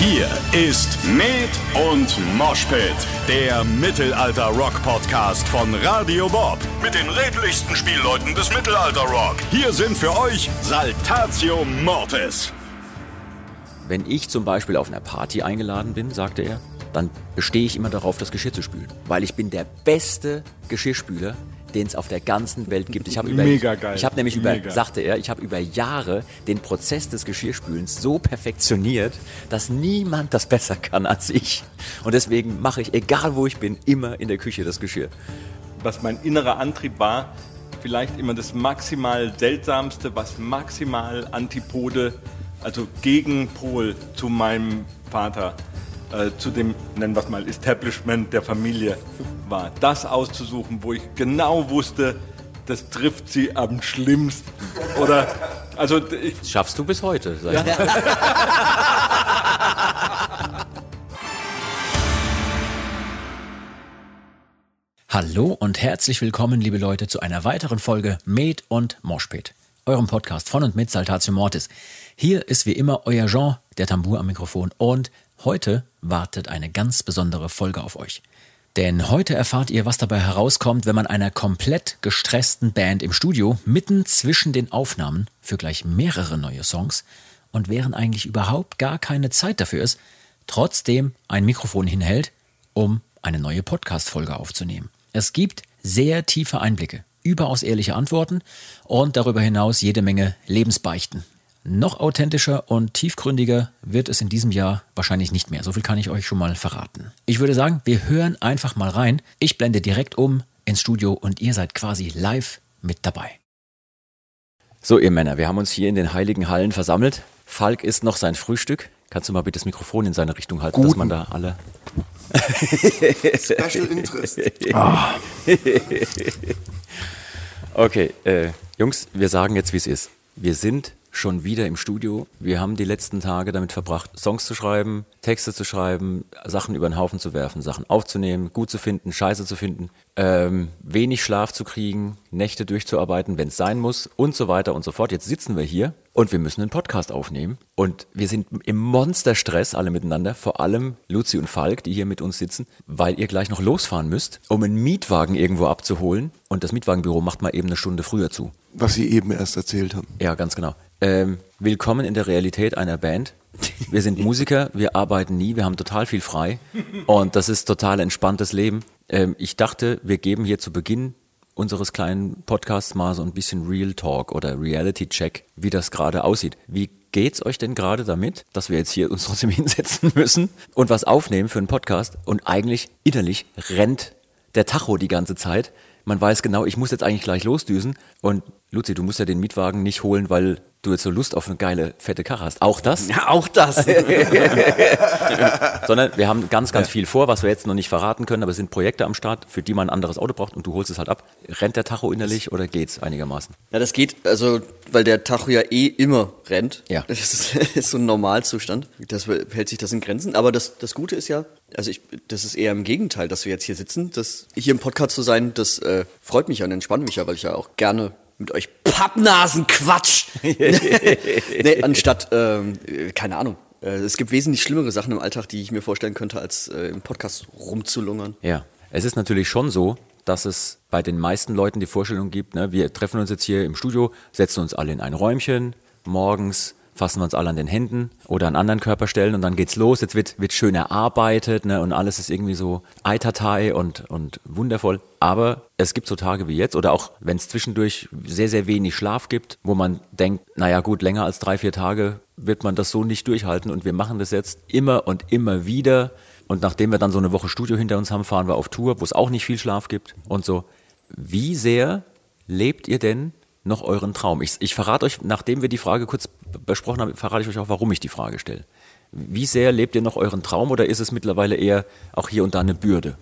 Hier ist Med und Moshpit, der Mittelalter-Rock-Podcast von Radio Bob. Mit den redlichsten Spielleuten des Mittelalter-Rock. Hier sind für euch Saltatio Mortis. Wenn ich zum Beispiel auf einer Party eingeladen bin, sagte er, dann bestehe ich immer darauf, das Geschirr zu spülen. Weil ich bin der beste Geschirrspüler, den es auf der ganzen Welt gibt. Ich habe über, Mega geil. Ich habe nämlich über, Mega. sagte er, ich habe über Jahre den Prozess des Geschirrspülens so perfektioniert, dass niemand das besser kann als ich. Und deswegen mache ich, egal wo ich bin, immer in der Küche das Geschirr. was mein innerer Antrieb war, vielleicht immer das maximal seltsamste, was maximal Antipode, also Gegenpol zu meinem Vater, äh, zu dem, nennen wir es mal, Establishment der Familie war. Das auszusuchen, wo ich genau wusste, das trifft sie am schlimmsten. Oder, also ich, Das schaffst du bis heute. Sag ich mal. Hallo und herzlich willkommen, liebe Leute, zu einer weiteren Folge Med und Moshpit, eurem Podcast von und mit Saltatio Mortis. Hier ist wie immer euer Jean, der Tambour am Mikrofon und heute wartet eine ganz besondere Folge auf euch. Denn heute erfahrt ihr, was dabei herauskommt, wenn man einer komplett gestressten Band im Studio mitten zwischen den Aufnahmen für gleich mehrere neue Songs und während eigentlich überhaupt gar keine Zeit dafür ist, trotzdem ein Mikrofon hinhält, um eine neue Podcast-Folge aufzunehmen. Es gibt sehr tiefe Einblicke, überaus ehrliche Antworten und darüber hinaus jede Menge Lebensbeichten. Noch authentischer und tiefgründiger wird es in diesem Jahr wahrscheinlich nicht mehr. So viel kann ich euch schon mal verraten. Ich würde sagen, wir hören einfach mal rein. Ich blende direkt um ins Studio und ihr seid quasi live mit dabei. So, ihr Männer, wir haben uns hier in den heiligen Hallen versammelt. Falk isst noch sein Frühstück. Kannst du mal bitte das Mikrofon in seine Richtung halten, dass man da alle. Special Interest. Okay, äh, Jungs, wir sagen jetzt, wie es ist. Wir sind schon wieder im Studio. Wir haben die letzten Tage damit verbracht, Songs zu schreiben, Texte zu schreiben, Sachen über den Haufen zu werfen, Sachen aufzunehmen, gut zu finden, scheiße zu finden, ähm, wenig Schlaf zu kriegen, Nächte durchzuarbeiten, wenn es sein muss und so weiter und so fort. Jetzt sitzen wir hier und wir müssen einen Podcast aufnehmen und wir sind im Monsterstress alle miteinander, vor allem Luzi und Falk, die hier mit uns sitzen, weil ihr gleich noch losfahren müsst, um einen Mietwagen irgendwo abzuholen und das Mietwagenbüro macht mal eben eine Stunde früher zu. Was Sie eben erst erzählt haben. Ja, ganz genau. Ähm, willkommen in der Realität einer Band. Wir sind Musiker, wir arbeiten nie, wir haben total viel frei und das ist total entspanntes Leben. Ähm, ich dachte, wir geben hier zu Beginn unseres kleinen Podcasts mal so ein bisschen Real Talk oder Reality Check, wie das gerade aussieht. Wie geht's euch denn gerade damit, dass wir jetzt hier uns trotzdem hinsetzen müssen und was aufnehmen für einen Podcast und eigentlich innerlich rennt der Tacho die ganze Zeit. Man weiß genau, ich muss jetzt eigentlich gleich losdüsen und Luzi, du musst ja den Mietwagen nicht holen, weil du jetzt so Lust auf eine geile, fette Karre hast. Auch das? Ja, auch das. Sondern wir haben ganz, ganz viel vor, was wir jetzt noch nicht verraten können, aber es sind Projekte am Start, für die man ein anderes Auto braucht und du holst es halt ab. Rennt der Tacho innerlich oder geht's einigermaßen? Ja, das geht, also, weil der Tacho ja eh immer rennt. Ja. Das ist, ist so ein Normalzustand. Das hält sich das in Grenzen. Aber das, das Gute ist ja, also ich, das ist eher im Gegenteil, dass wir jetzt hier sitzen. Das, hier im Podcast zu sein, das äh, freut mich ja und entspannt mich ja, weil ich ja auch gerne mit euch Pappnasen quatsch. nee, anstatt, ähm, äh, keine Ahnung. Äh, Es gibt wesentlich schlimmere Sachen im Alltag, die ich mir vorstellen könnte, als äh, im Podcast rumzulungern. Ja, es ist natürlich schon so, dass es bei den meisten Leuten die Vorstellung gibt, ne, wir treffen uns jetzt hier im Studio, setzen uns alle in ein Räumchen, morgens fassen wir uns alle an den Händen oder an anderen Körperstellen und dann geht's los. Jetzt wird, wird schön erarbeitet ne, und alles ist irgendwie so Eitatai und, und wundervoll. Aber es gibt so Tage wie jetzt oder auch wenn es zwischendurch sehr, sehr wenig Schlaf gibt, wo man denkt, naja gut, länger als drei, vier Tage wird man das so nicht durchhalten und wir machen das jetzt immer und immer wieder. Und nachdem wir dann so eine Woche Studio hinter uns haben, fahren wir auf Tour, wo es auch nicht viel Schlaf gibt und so. Wie sehr lebt ihr denn noch euren Traum? Ich, ich verrate euch, nachdem wir die Frage kurz besprochen haben, verrate ich euch auch, warum ich die Frage stelle. Wie sehr lebt ihr noch euren Traum oder ist es mittlerweile eher auch hier und da eine Bürde?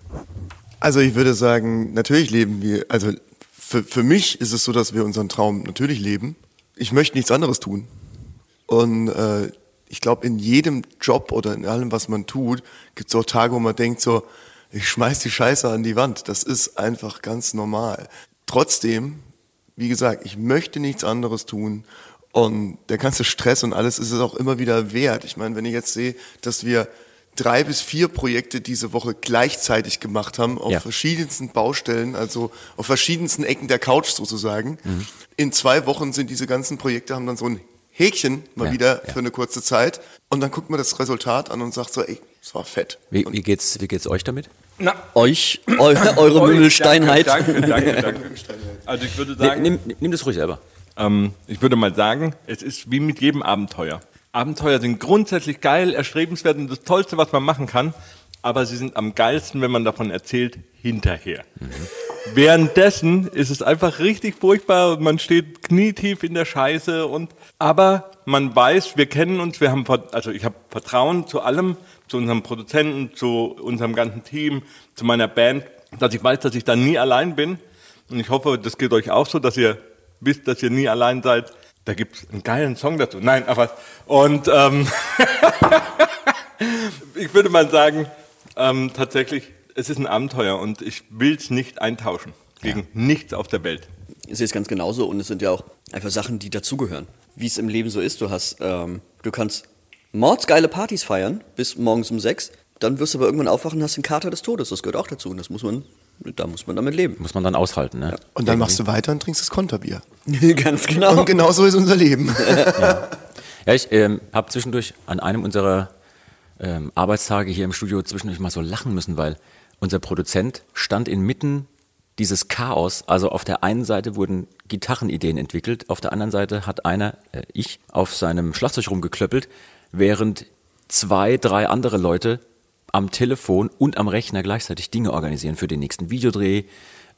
Also ich würde sagen, natürlich leben wir, also für, für mich ist es so, dass wir unseren Traum natürlich leben. Ich möchte nichts anderes tun. Und äh, ich glaube, in jedem Job oder in allem, was man tut, gibt es auch Tage, wo man denkt so, ich schmeiß die Scheiße an die Wand. Das ist einfach ganz normal. Trotzdem, wie gesagt, ich möchte nichts anderes tun Und der ganze Stress und alles ist es auch immer wieder wert. Ich meine, wenn ich jetzt sehe, dass wir drei bis vier Projekte diese Woche gleichzeitig gemacht haben, auf Ja. verschiedensten Baustellen, also auf verschiedensten Ecken der Couch sozusagen. In zwei Wochen sind diese ganzen Projekte, haben dann so ein Häkchen mal Ja, wieder ja. für eine kurze Zeit. Und dann guckt man das Resultat an und sagt so, ey, es war fett. Wie, wie, geht's, wie geht's euch damit? Na, Euch, eu, eure euch, Mümmelsteinheit. Danke, danke, danke. Also ich würde sagen, nimm, nimm das ruhig selber. Ähm, ich würde mal sagen, es ist wie mit jedem Abenteuer. Abenteuer sind grundsätzlich geil, erstrebenswert und das Tollste, was man machen kann, aber sie sind am geilsten, wenn man davon erzählt, hinterher. Währenddessen ist es einfach richtig furchtbar und man steht knietief in der Scheiße und aber man weiß, wir kennen uns, wir haben also ich habe Vertrauen zu allem, zu unserem Produzenten, zu unserem ganzen Team, zu meiner Band, dass ich weiß, dass ich da nie allein bin und ich hoffe, das geht euch auch so, dass ihr wisst, dass ihr nie allein seid. Da gibt's einen geilen Song dazu. Nein, aber und ähm, ich würde mal sagen, ähm, tatsächlich, es ist ein Abenteuer und ich will es nicht eintauschen gegen nichts auf der Welt. Ich sehe es ganz genauso und es sind ja auch einfach Sachen, die dazugehören. Wie es im Leben so ist, du hast, ähm, du kannst mordsgeile Partys feiern bis morgens um sechs, dann wirst du aber irgendwann aufwachen und hast den Kater des Todes. Das gehört auch dazu und das muss man, da muss man damit leben. Muss man dann aushalten, ne? Und dann machst du weiter und trinkst das Konterbier. ganz genau. Und genau so ist unser Leben. Ja, ich ähm, habe zwischendurch an einem unserer ähm, Arbeitstage hier im Studio zwischendurch mal so lachen müssen, weil unser Produzent stand inmitten dieses Chaos. Also auf der einen Seite wurden Gitarrenideen entwickelt, auf der anderen Seite hat einer, äh, ich, auf seinem Schlagzeug rumgeklöppelt, während zwei, drei andere Leute am Telefon und am Rechner gleichzeitig Dinge organisieren für den nächsten Videodreh,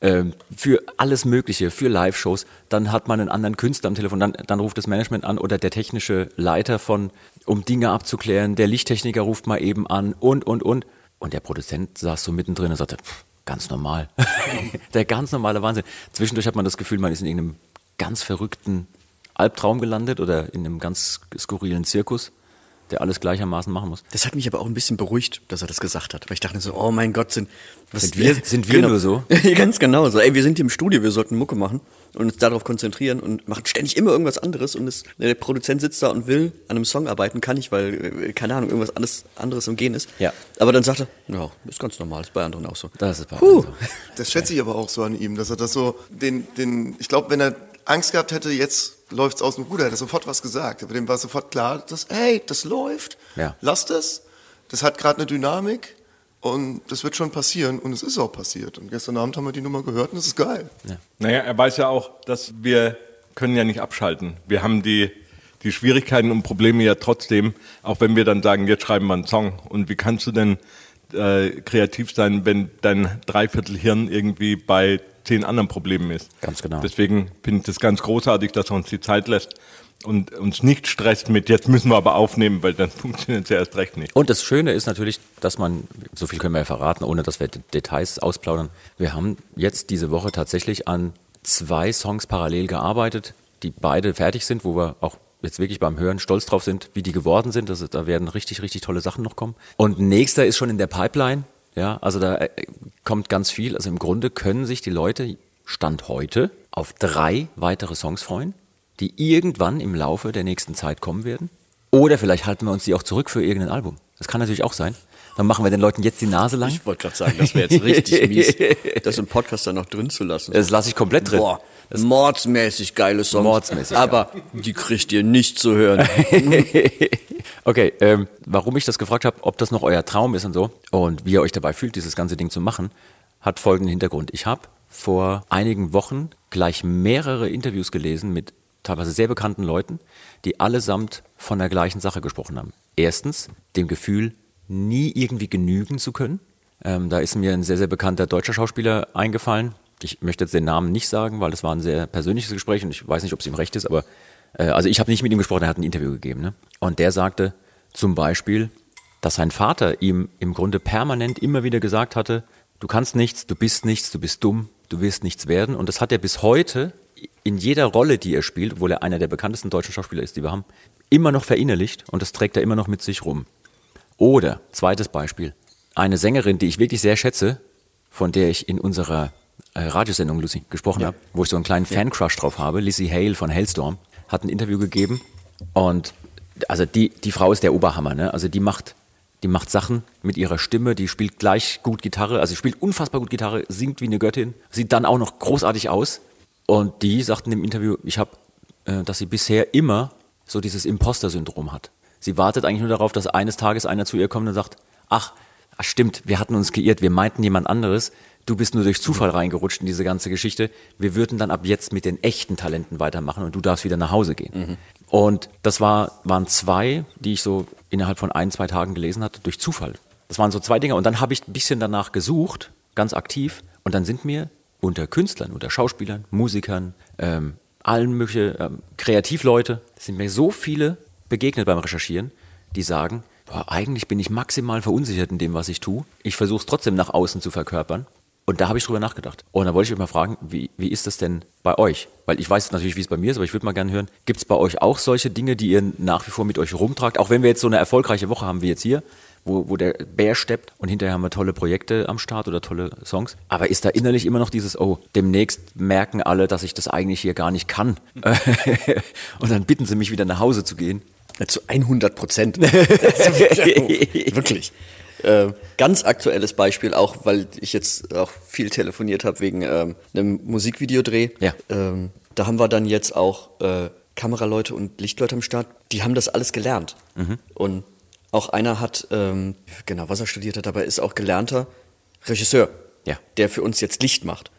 ähm, für alles Mögliche, für Live-Shows. Dann hat man einen anderen Künstler am Telefon, dann, dann ruft das Management an oder der technische Leiter von, um Dinge abzuklären, der Lichttechniker ruft mal eben an und, und, und. Und der Produzent saß so mittendrin und sagte, pff, ganz normal. der ganz normale Wahnsinn. Zwischendurch hat man das Gefühl, man ist in irgendeinem ganz verrückten Albtraum gelandet oder in einem ganz skurrilen Zirkus, der alles gleichermaßen machen muss. Das hat mich aber auch ein bisschen beruhigt, dass er das gesagt hat. Weil ich dachte so, oh mein Gott, sind, was Sind wir- sind wir nur so? Ganz genau so. Ey, wir sind hier im Studio, wir sollten Mucke machen und uns darauf konzentrieren und machen ständig immer irgendwas anderes. Und es, der Produzent sitzt da und will an einem Song arbeiten, kann ich, weil, äh, keine Ahnung, irgendwas anderes, anderes im Gehen ist. Ja. Aber dann sagt er, ja, ist ganz normal, ist bei anderen auch so. Das ist bei allen so. Das schätze ich aber auch so an ihm, dass er das so, den, den, ich glaube, wenn er Angst gehabt hätte, jetzt läuft's aus dem Ruder, hätte er sofort was gesagt. Aber dem war sofort klar, dass, hey, das läuft, Ja. lass das, das hat gerade eine Dynamik und das wird schon passieren und es ist auch passiert. Und gestern Abend haben wir die Nummer gehört und das ist geil. Naja, er weiß ja auch, dass wir können ja nicht abschalten. Wir haben die, die Schwierigkeiten und Probleme ja trotzdem, auch wenn wir dann sagen, jetzt schreiben wir einen Song. Und wie kannst du denn äh, kreativ sein, wenn dein Dreiviertelhirn irgendwie bei zehn anderen Problemen ist? Ganz genau. Deswegen finde ich das ganz großartig, dass er uns die Zeit lässt und uns nicht stresst mit, jetzt müssen wir aber aufnehmen, weil dann funktioniert es ja erst recht nicht. Und das Schöne ist natürlich, dass man, so viel können wir ja verraten, ohne dass wir Details ausplaudern. Wir haben jetzt diese Woche tatsächlich an zwei Songs parallel gearbeitet, die beide fertig sind, wo wir auch jetzt wirklich beim Hören stolz drauf sind, wie die geworden sind. Ist- da werden richtig, richtig tolle Sachen noch kommen. Und nächster ist schon in der Pipeline. Ja, also da äh, kommt ganz viel. Also im Grunde können sich die Leute Stand heute auf drei weitere Songs freuen, die irgendwann im Laufe der nächsten Zeit kommen werden. Oder vielleicht halten wir uns die auch zurück für irgendein Album. Das kann natürlich auch sein. Dann machen wir den Leuten jetzt die Nase lang. Ich wollte gerade sagen, das wäre jetzt richtig mies, das im Podcast dann noch drin zu lassen. Das lasse ich komplett drin. Boah, mordsmäßig geile Songs. Mordsmäßig, Aber die kriegt ihr nicht zu hören. Okay, ähm, warum ich das gefragt habe, ob das noch euer Traum ist und so und wie ihr euch dabei fühlt, dieses ganze Ding zu machen, hat folgenden Hintergrund. Ich habe vor einigen Wochen gleich mehrere Interviews gelesen mit teilweise sehr bekannten Leuten, die allesamt von der gleichen Sache gesprochen haben. Erstens, dem Gefühl, nie irgendwie genügen zu können. Ähm, da ist mir ein sehr, sehr bekannter deutscher Schauspieler eingefallen. Ich möchte jetzt den Namen nicht sagen, weil das war ein sehr persönliches Gespräch und ich weiß nicht, ob es ihm recht ist, aber äh, also ich habe nicht mit ihm gesprochen, er hat ein Interview gegeben. Ne? Und der sagte zum Beispiel, dass sein Vater ihm im Grunde permanent immer wieder gesagt hatte, du kannst nichts, du bist nichts, du bist dumm, du wirst nichts werden. Und das hat er bis heute in jeder Rolle, die er spielt, obwohl er einer der bekanntesten deutschen Schauspieler ist, die wir haben, immer noch verinnerlicht und das trägt er immer noch mit sich rum. Oder, zweites Beispiel, eine Sängerin, die ich wirklich sehr schätze, von der ich in unserer äh, Radiosendung, Lucy, gesprochen habe, wo ich so einen kleinen Fan-Crush drauf habe, Lizzie Hale von Hailstorm, hat ein Interview gegeben und also die, die Frau ist der Oberhammer, ne? Also die macht, die macht Sachen mit ihrer Stimme, die spielt gleich gut Gitarre, also spielt unfassbar gut Gitarre, singt wie eine Göttin, sieht dann auch noch großartig aus. Und die sagt in dem Interview, ich habe, äh, dass sie bisher immer so dieses Imposter-Syndrom hat. Sie wartet eigentlich nur darauf, dass eines Tages einer zu ihr kommt und sagt, ach, stimmt, wir hatten uns geirrt, wir meinten jemand anderes. Du bist nur durch Zufall reingerutscht in diese ganze Geschichte. Wir würden dann ab jetzt mit den echten Talenten weitermachen und du darfst wieder nach Hause gehen. Und das war, waren zwei, die ich so innerhalb von ein, zwei Tagen gelesen hatte, durch Zufall. Das waren so zwei Dinge. Und dann habe ich ein bisschen danach gesucht, ganz aktiv. Und dann sind mir unter Künstlern, unter Schauspielern, Musikern, ähm, allen möglichen ähm, Kreativleute, sind mir so viele begegnet beim Recherchieren, die sagen, boah, eigentlich bin ich maximal verunsichert in dem, was ich tue. Ich versuche es trotzdem nach außen zu verkörpern. Und da habe ich drüber nachgedacht. Und da wollte ich euch mal fragen, wie, wie ist das denn bei euch? Weil ich weiß natürlich, wie es bei mir ist, aber ich würde mal gerne hören, gibt es bei euch auch solche Dinge, die ihr nach wie vor mit euch rumtragt? Auch wenn wir jetzt so eine erfolgreiche Woche haben wie jetzt hier, wo, wo der Bär steppt und hinterher haben wir tolle Projekte am Start oder tolle Songs. Aber ist da innerlich immer noch dieses, oh, demnächst merken alle, dass ich das eigentlich hier gar nicht kann. und dann bitten sie mich wieder nach Hause zu gehen. Zu 100 Prozent. Wirklich. Äh, ganz aktuelles Beispiel, auch weil ich jetzt auch viel telefoniert habe wegen ähm, einem Musikvideodreh. Ja. Ähm, da haben wir dann jetzt auch äh, Kameraleute und Lichtleute am Start. Die haben das alles gelernt. Und auch einer hat, ähm, genau, was er studiert hat, aber ist auch gelernter Regisseur, Ja. der für uns jetzt Licht macht.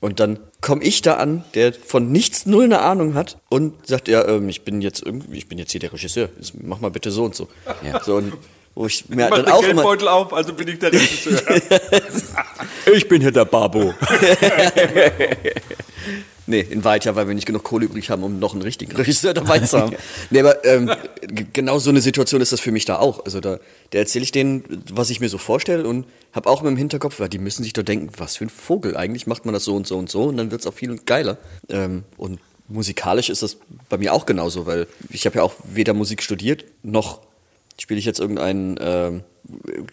Und dann komme ich da an, der von nichts null eine Ahnung hat und sagt, ja, ähm, ich bin jetzt irgendwie, ich bin jetzt hier der Regisseur, mach mal bitte so und so. Ja. So und wo ich mir Mach dann den auch immer, Geldbeutel auf, also bin ich der Regisseur. Ich bin hier der Babo. Nee, in ja, weil wir nicht genug Kohle übrig haben, um noch einen richtigen Regisseur dabei zu haben. nee, aber ähm, genau so eine Situation ist das für mich da auch. Also da, da erzähle ich denen, was ich mir so vorstelle und habe auch immer im Hinterkopf, weil die müssen sich doch denken, was für ein Vogel. Eigentlich macht man das so und so und so und dann wird es auch viel geiler. Ähm, und musikalisch ist das bei mir auch genauso, weil ich habe ja auch weder Musik studiert, noch spiele ich jetzt irgendein ähm,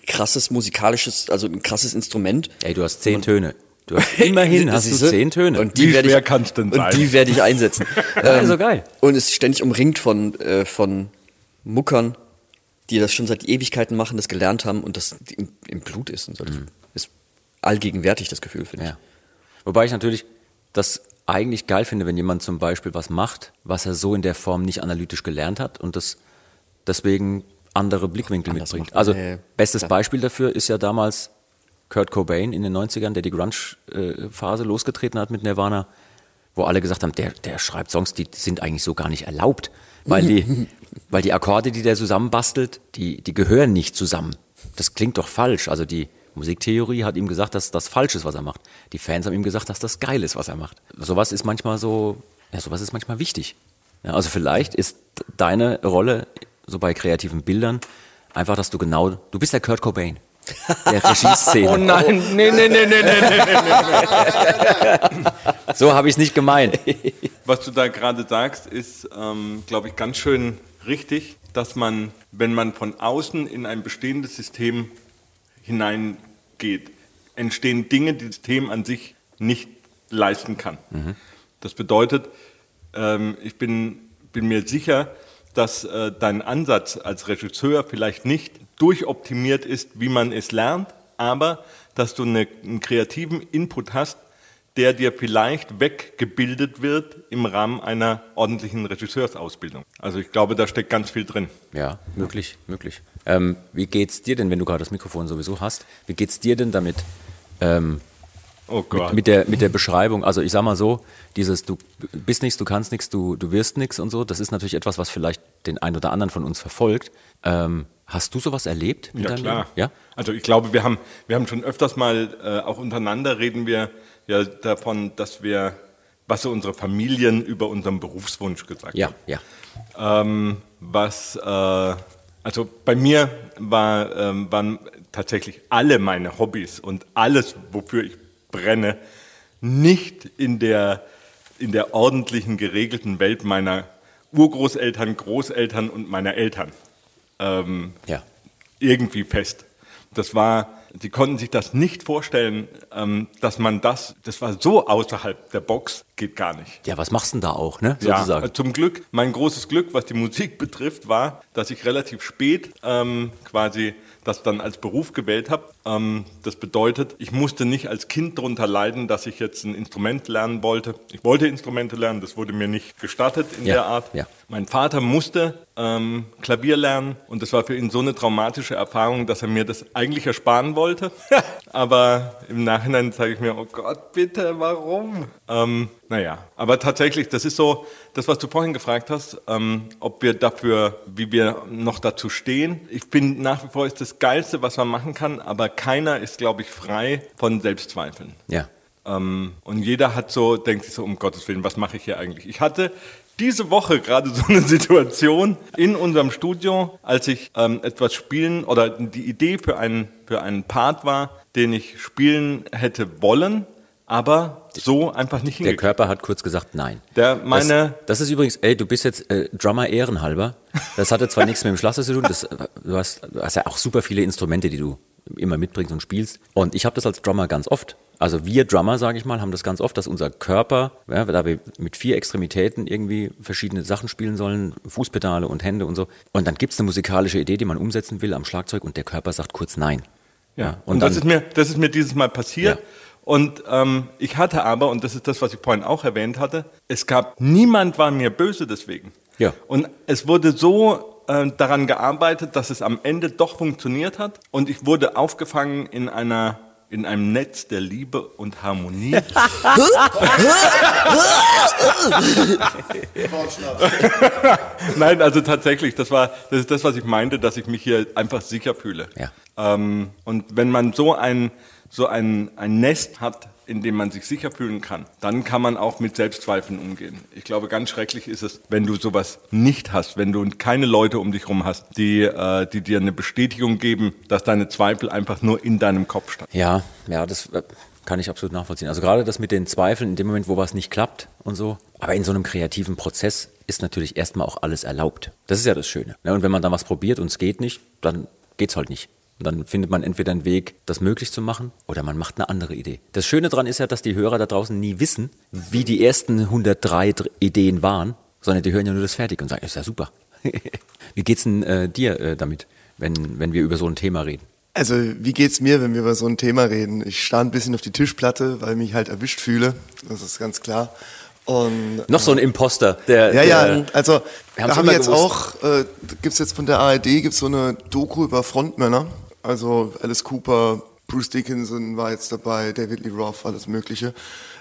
krasses musikalisches, also ein krasses Instrument. Ey, du hast zehn Töne. Du hast immerhin hast du zehn Töne. Und die Wie schwer ich, kann's denn und sein? die werde ich einsetzen. Ähm, Ja, so geil. Und ist ständig umringt von, äh, von Muckern, die das schon seit Ewigkeiten machen, das gelernt haben und das im, im Blut ist. Und so. Das ist allgegenwärtig, das Gefühl, finde Mhm. Ja. Wobei ich natürlich das eigentlich geil finde, wenn jemand zum Beispiel was macht, was er so in der Form nicht analytisch gelernt hat und das deswegen andere Blickwinkel Anders mitbringt. Also ja, bestes klar. Beispiel dafür ist ja damals Kurt Cobain in den 90ern, der die Grunge-Phase losgetreten hat mit Nirvana, wo alle gesagt haben, der, der schreibt Songs, die sind eigentlich so gar nicht erlaubt, weil die, weil die Akkorde, die der zusammenbastelt, die, die gehören nicht zusammen. Das klingt doch falsch. Also die Musiktheorie hat ihm gesagt, dass das falsch ist, was er macht. Die Fans haben ihm gesagt, dass das geil ist, was er macht. Sowas ist manchmal so, ja, sowas ist manchmal wichtig. Ja, also vielleicht ist deine Rolle so bei kreativen Bildern einfach, dass du genau, du bist der Kurt Cobain. Der Regieszene. Oh nein, nee, nee, nee, nee, nee, nee. So habe ich es nicht gemeint. Was du da gerade sagst, ist, ähm, glaube ich, ganz schön richtig, dass man, wenn man von außen in ein bestehendes System hineingeht, entstehen Dinge, die das System an sich nicht leisten kann. Das bedeutet, ähm, ich bin, bin mir sicher, dass äh, dein Ansatz als Regisseur vielleicht nicht durchoptimiert ist, wie man es lernt, aber dass du eine, einen kreativen Input hast, der dir vielleicht weggebildet wird im Rahmen einer ordentlichen Regisseursausbildung. Also ich glaube, da steckt ganz viel drin. Ja, möglich, möglich. Ähm, wie geht's dir denn, wenn du gerade das Mikrofon sowieso hast? Wie geht's dir denn damit? Ähm, Oh Gott. mit der, mit der Beschreibung, also ich sag mal so, dieses du bist nichts, du kannst nichts, du, du wirst nichts und so, das ist natürlich etwas, was vielleicht den einen oder anderen von uns verfolgt. Ähm, hast du sowas erlebt? Ja, klar. Leben? Ja? Also ich glaube, wir haben, wir haben schon öfters mal, äh, auch untereinander reden wir ja davon, dass wir, was unsere Familien über unseren Berufswunsch gesagt Ja, haben. ja. Ähm, was, äh, also bei mir war, ähm, waren tatsächlich alle meine Hobbys und alles, wofür ich brenne, nicht in der, in der ordentlichen, geregelten Welt meiner Urgroßeltern, Großeltern und meiner Eltern ähm, Ja. irgendwie fest. Das war die konnten sich das nicht vorstellen, ähm, dass man das, das war so außerhalb der Box, geht gar nicht. Ja, was machst du denn da auch, ne? Ja, Sozusagen. zum Glück, mein großes Glück, was die Musik betrifft, war, dass ich relativ spät ähm, quasi das dann als Beruf gewählt habe. Ähm, das bedeutet, ich musste nicht als Kind darunter leiden, dass ich jetzt ein Instrument lernen wollte. Ich wollte Instrumente lernen, das wurde mir nicht gestattet in Ja, der Art. ja. Mein Vater musste ähm, Klavier lernen und das war für ihn so eine traumatische Erfahrung, dass er mir das eigentlich ersparen wollte. aber im Nachhinein sage ich mir, oh Gott, bitte, warum? Ähm, naja, aber tatsächlich, das ist so, das, was du vorhin gefragt hast, ähm, ob wir dafür, wie wir noch dazu stehen. Ich bin nach wie vor ist das Geilste, was man machen kann, aber keiner ist, glaube ich, frei von Selbstzweifeln. Ja. Ähm, und jeder hat so, denkt sich so, um Gottes Willen, was mache ich hier eigentlich? Ich hatte diese Woche gerade so eine Situation in unserem Studio, als ich ähm, etwas spielen oder die Idee für einen, für einen Part war, den ich spielen hätte wollen, aber so einfach nicht Der hingekriegt. Körper hat kurz gesagt nein. Der meine- das, das ist übrigens, ey, du bist jetzt äh, Drummer ehrenhalber. Das hatte zwar nichts mit dem Schlagzeug zu tun, das, äh, du, hast, du hast ja auch super viele Instrumente, die du immer mitbringst und spielst. Und ich habe das als Drummer ganz oft. Also wir Drummer, sage ich mal, haben das ganz oft, dass unser Körper, ja, da wir mit vier Extremitäten irgendwie verschiedene Sachen spielen sollen, Fußpedale und Hände und so. Und dann gibt's eine musikalische Idee, die man umsetzen will am Schlagzeug und der Körper sagt kurz nein. Ja, und und, das, dann- ist mir, das ist mir dieses Mal passiert. Ja. Und ähm, ich hatte aber, und das ist das, was ich vorhin auch erwähnt hatte, es gab, niemand war mir böse deswegen. Ja. Und es wurde so äh, daran gearbeitet, dass es am Ende doch funktioniert hat. Und ich wurde aufgefangen in einer in einem Netz der Liebe und Harmonie. Nein, also tatsächlich, das war das ist das, was ich meinte, dass ich mich hier einfach sicher fühle. Ja. Ähm, und wenn man so ein so ein, ein Nest hat, in dem man sich sicher fühlen kann, dann kann man auch mit Selbstzweifeln umgehen. Ich glaube, ganz schrecklich ist es, wenn du sowas nicht hast, wenn du keine Leute um dich herum hast, die, äh, die dir eine Bestätigung geben, dass deine Zweifel einfach nur in deinem Kopf standen. Ja, ja, das äh, kann ich absolut nachvollziehen. Also gerade das mit den Zweifeln in dem Moment, wo was nicht klappt und so. Aber in so einem kreativen Prozess ist natürlich erstmal auch alles erlaubt. Das ist ja das Schöne. Ne? Und wenn man dann was probiert und es geht nicht, dann geht's halt nicht. Und dann findet man entweder einen Weg, das möglich zu machen, oder man macht eine andere Idee. Das Schöne daran ist ja, dass die Hörer da draußen nie wissen, wie die ersten 103 Dr- Ideen waren, sondern die hören ja nur das fertig und sagen, ist ja super. wie geht's denn äh, dir äh, damit, wenn, wenn wir über so ein Thema reden? Also, wie geht's mir, wenn wir über so ein Thema reden? Ich starr ein bisschen auf die Tischplatte, weil ich mich halt erwischt fühle. Das ist ganz klar. Und Noch so ein Imposter, der. ja, der, ja, also da haben wir jetzt gewusst. auch, äh, gibt's jetzt von der ARD gibt's so eine Doku über Frontmänner. Also Alice Cooper, Bruce Dickinson war jetzt dabei, David Lee Roth, alles Mögliche,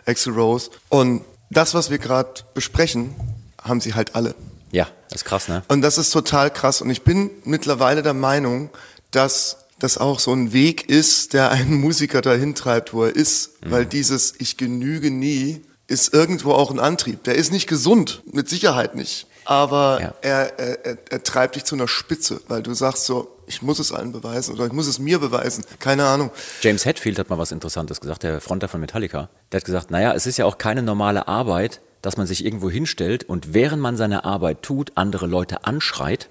Axel Rose. Und das, was wir gerade besprechen, haben sie halt alle. Ja, das ist krass, ne? Und das ist total krass. Und ich bin mittlerweile der Meinung, dass das auch so ein Weg ist, der einen Musiker dahin treibt, wo er ist. Mhm. Weil dieses Ich genüge nie ist irgendwo auch ein Antrieb. Der ist nicht gesund, mit Sicherheit nicht. Aber Ja. er, er, er, er treibt dich zu einer Spitze, weil du sagst so, ich muss es allen beweisen oder ich muss es mir beweisen. Keine Ahnung. James Hetfield hat mal was Interessantes gesagt, der Fronter von Metallica. Der hat gesagt, naja, es ist ja auch keine normale Arbeit, dass man sich irgendwo hinstellt und während man seine Arbeit tut, andere Leute anschreit.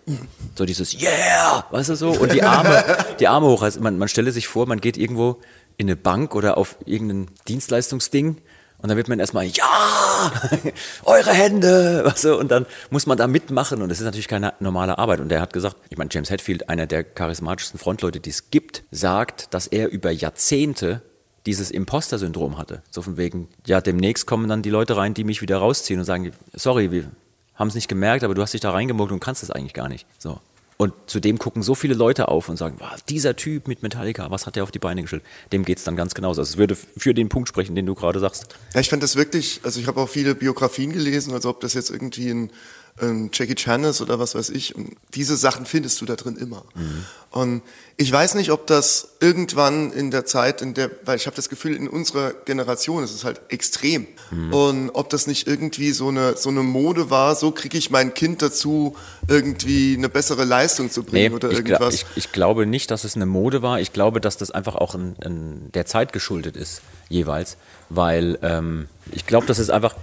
So dieses Yeah, weißt du so? Und die Arme, die Arme hoch. Also man, man stelle sich vor, man geht irgendwo in eine Bank oder auf irgendein Dienstleistungsding und dann wird man erstmal, ja, eure Hände, weißt du, und dann muss man da mitmachen und das ist natürlich keine normale Arbeit. Und er hat gesagt, ich meine, James Hetfield, einer der charismatischsten Frontleute, die es gibt, sagt, dass er über Jahrzehnte dieses Imposter-Syndrom hatte. So von wegen, ja, demnächst kommen dann die Leute rein, die mich wieder rausziehen und sagen, sorry, wir haben es nicht gemerkt, aber du hast dich da reingemuckt und kannst es eigentlich gar nicht. So. Und zudem gucken so viele Leute auf und sagen, wow, dieser Typ mit Metallica, was hat der auf die Beine gestellt? Dem geht's dann ganz genauso. Also es würde für den Punkt sprechen, den du gerade sagst. Ja, ich fand das wirklich, also ich habe auch viele Biografien gelesen, also ob das jetzt irgendwie ein, ein Jackie Chan ist oder was weiß ich. Und diese Sachen findest du da drin immer. Und ich weiß nicht, ob das irgendwann in der Zeit, in der, weil ich habe das Gefühl, in unserer Generation ist es halt extrem. Und ob das nicht irgendwie so eine, so eine Mode war, so kriege ich mein Kind dazu, irgendwie eine bessere Leistung zu bringen oder ich, irgendwas. ich, ich glaube nicht, dass es eine Mode war. Ich glaube, dass das einfach auch ein, ein, der Zeit geschuldet ist, jeweils. weil ähm, ich glaube, das ist einfach,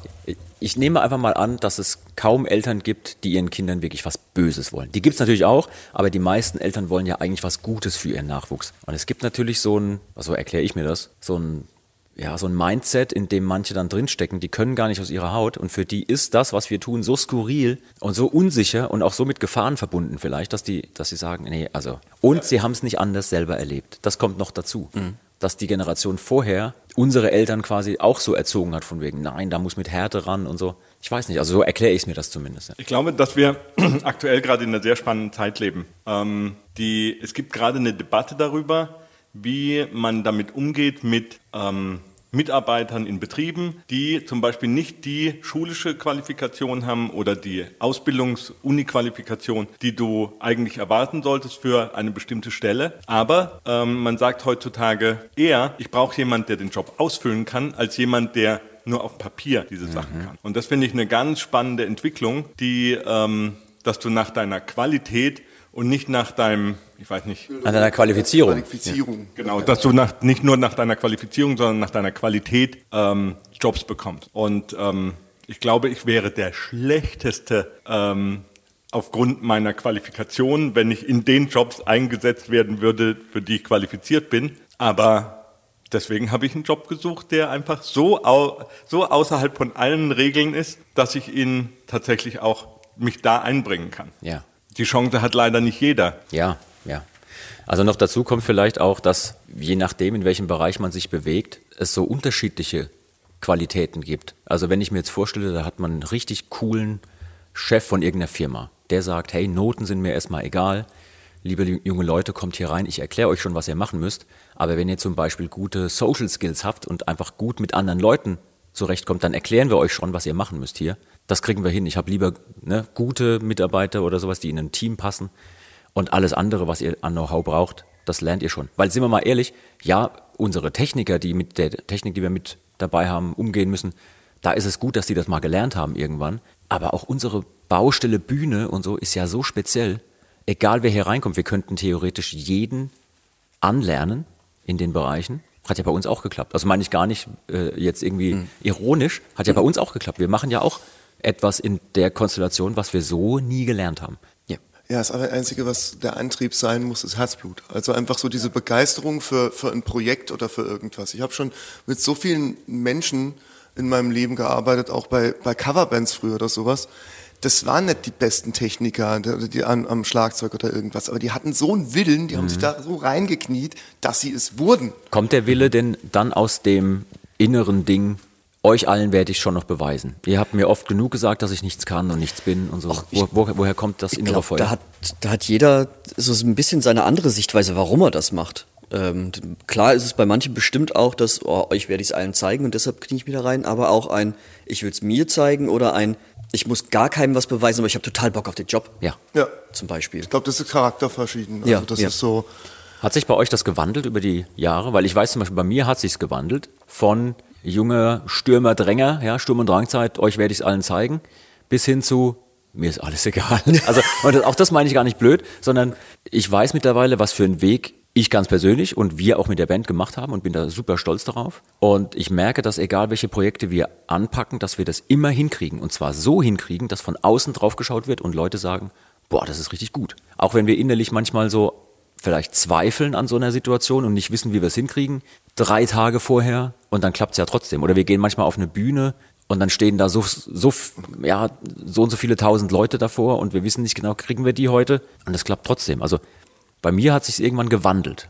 ich nehme einfach mal an, dass es kaum Eltern gibt, die ihren Kindern wirklich was Böses wollen. Die gibt es natürlich auch, aber die meisten Eltern wollen ja eigentlich was Gutes für ihren Nachwuchs. Und es gibt natürlich so ein, so erkläre ich mir das, so ein ja, so ein Mindset, in dem manche dann drinstecken, die können gar nicht aus ihrer Haut und für die ist das, was wir tun, so skurril und so unsicher und auch so mit Gefahren verbunden vielleicht, dass die, dass sie sagen, nee, also und sie haben es nicht anders selber erlebt. Das kommt noch dazu. Mhm dass die Generation vorher unsere Eltern quasi auch so erzogen hat, von wegen, nein, da muss mit Härte ran und so. Ich weiß nicht, also so erkläre ich mir das zumindest. Ich glaube, dass wir aktuell gerade in einer sehr spannenden Zeit leben. Ähm, die, es gibt gerade eine Debatte darüber, wie man damit umgeht mit ähm, Mitarbeitern in Betrieben, die zum Beispiel nicht die schulische Qualifikation haben oder die Ausbildungs-Uni-Qualifikation, die du eigentlich erwarten solltest für eine bestimmte Stelle. Aber ähm, man sagt heutzutage eher, ich brauche jemanden, der den Job ausfüllen kann, als jemand, der nur auf Papier diese Sachen mhm. kann. Und das finde ich eine ganz spannende Entwicklung, die, ähm, dass du nach deiner Qualität und nicht nach deinem, ich weiß nicht. An deiner Qualifizierung. Qualifizierung. Ja. Genau, dass du nach, nicht nur nach deiner Qualifizierung, sondern nach deiner Qualität ähm, Jobs bekommst. Und ähm, ich glaube, ich wäre der schlechteste ähm, aufgrund meiner Qualifikation, wenn ich in den Jobs eingesetzt werden würde, für die ich qualifiziert bin. Aber deswegen habe ich einen Job gesucht, der einfach so, au so außerhalb von allen Regeln ist, dass ich ihn tatsächlich auch mich da einbringen kann. Ja. Die Chance hat leider nicht jeder. Ja, ja. Also noch dazu kommt vielleicht auch, dass je nachdem, in welchem Bereich man sich bewegt, es so unterschiedliche Qualitäten gibt. Also wenn ich mir jetzt vorstelle, da hat man einen richtig coolen Chef von irgendeiner Firma, der sagt, hey, Noten sind mir erstmal egal, liebe junge Leute, kommt hier rein, ich erkläre euch schon, was ihr machen müsst. Aber wenn ihr zum Beispiel gute Social Skills habt und einfach gut mit anderen Leuten zurechtkommt, dann erklären wir euch schon, was ihr machen müsst hier das kriegen wir hin. Ich habe lieber ne, gute Mitarbeiter oder sowas, die in ein Team passen. Und alles andere, was ihr an Know-how braucht, das lernt ihr schon. Weil, sind wir mal ehrlich, ja, unsere Techniker, die mit der Technik, die wir mit dabei haben, umgehen müssen, da ist es gut, dass die das mal gelernt haben irgendwann. Aber auch unsere Baustelle Bühne und so ist ja so speziell. Egal wer hier reinkommt, wir könnten theoretisch jeden anlernen in den Bereichen. Hat ja bei uns auch geklappt. Also meine ich gar nicht äh, jetzt irgendwie mhm. ironisch, hat ja mhm. bei uns auch geklappt. Wir machen ja auch etwas in der Konstellation, was wir so nie gelernt haben. Ja. Ja, das Einzige, was der Antrieb sein muss, ist Herzblut. Also einfach so diese Begeisterung für, für ein Projekt oder für irgendwas. Ich habe schon mit so vielen Menschen in meinem Leben gearbeitet, auch bei, bei Coverbands früher oder sowas. Das waren nicht die besten Techniker die, die am, am, Schlagzeug oder irgendwas, aber die hatten so einen Willen, die mhm. haben sich mhm. da so reingekniet, dass sie es wurden. Kommt der Wille denn dann aus dem inneren Ding, euch allen werde ich schon noch beweisen. Ihr habt mir oft genug gesagt, dass ich nichts kann und nichts bin und so. Ach, ich, Wo, woher kommt das innere glaub, Feuer? Da hat, da hat jeder so ein bisschen seine andere Sichtweise, warum er das macht. Ähm, klar ist es bei manchen bestimmt auch, dass oh, euch werde ich es allen zeigen und deshalb knie ich da rein, aber auch ein, ich will es mir zeigen oder ein, ich muss gar keinem was beweisen, aber ich habe total Bock auf den Job. Ja. Ja. Zum Beispiel. Ich glaube, das ist charakterverschieden. Also ja, das ja. ist so. Hat sich bei euch das gewandelt über die Jahre? Weil ich weiß zum Beispiel, bei mir hat sich gewandelt von junger Stürmer, Dränger, ja, Sturm- und Drangzeit, euch werde ich es allen zeigen, bis hin zu, mir ist alles egal. Also, und auch das meine ich gar nicht blöd, sondern ich weiß mittlerweile, was für einen Weg ich ganz persönlich und wir auch mit der Band gemacht haben und bin da super stolz darauf. Und ich merke, dass egal welche Projekte wir anpacken, dass wir das immer hinkriegen. Und zwar so hinkriegen, dass von außen drauf geschaut wird und Leute sagen, boah, das ist richtig gut. Auch wenn wir innerlich manchmal so vielleicht zweifeln an so einer Situation und nicht wissen, wie wir es hinkriegen, drei Tage vorher und dann klappt es ja trotzdem. Oder wir gehen manchmal auf eine Bühne und dann stehen da so, so, ja, so und so viele tausend Leute davor und wir wissen nicht genau, kriegen wir die heute und es klappt trotzdem. Also bei mir hat sich irgendwann gewandelt.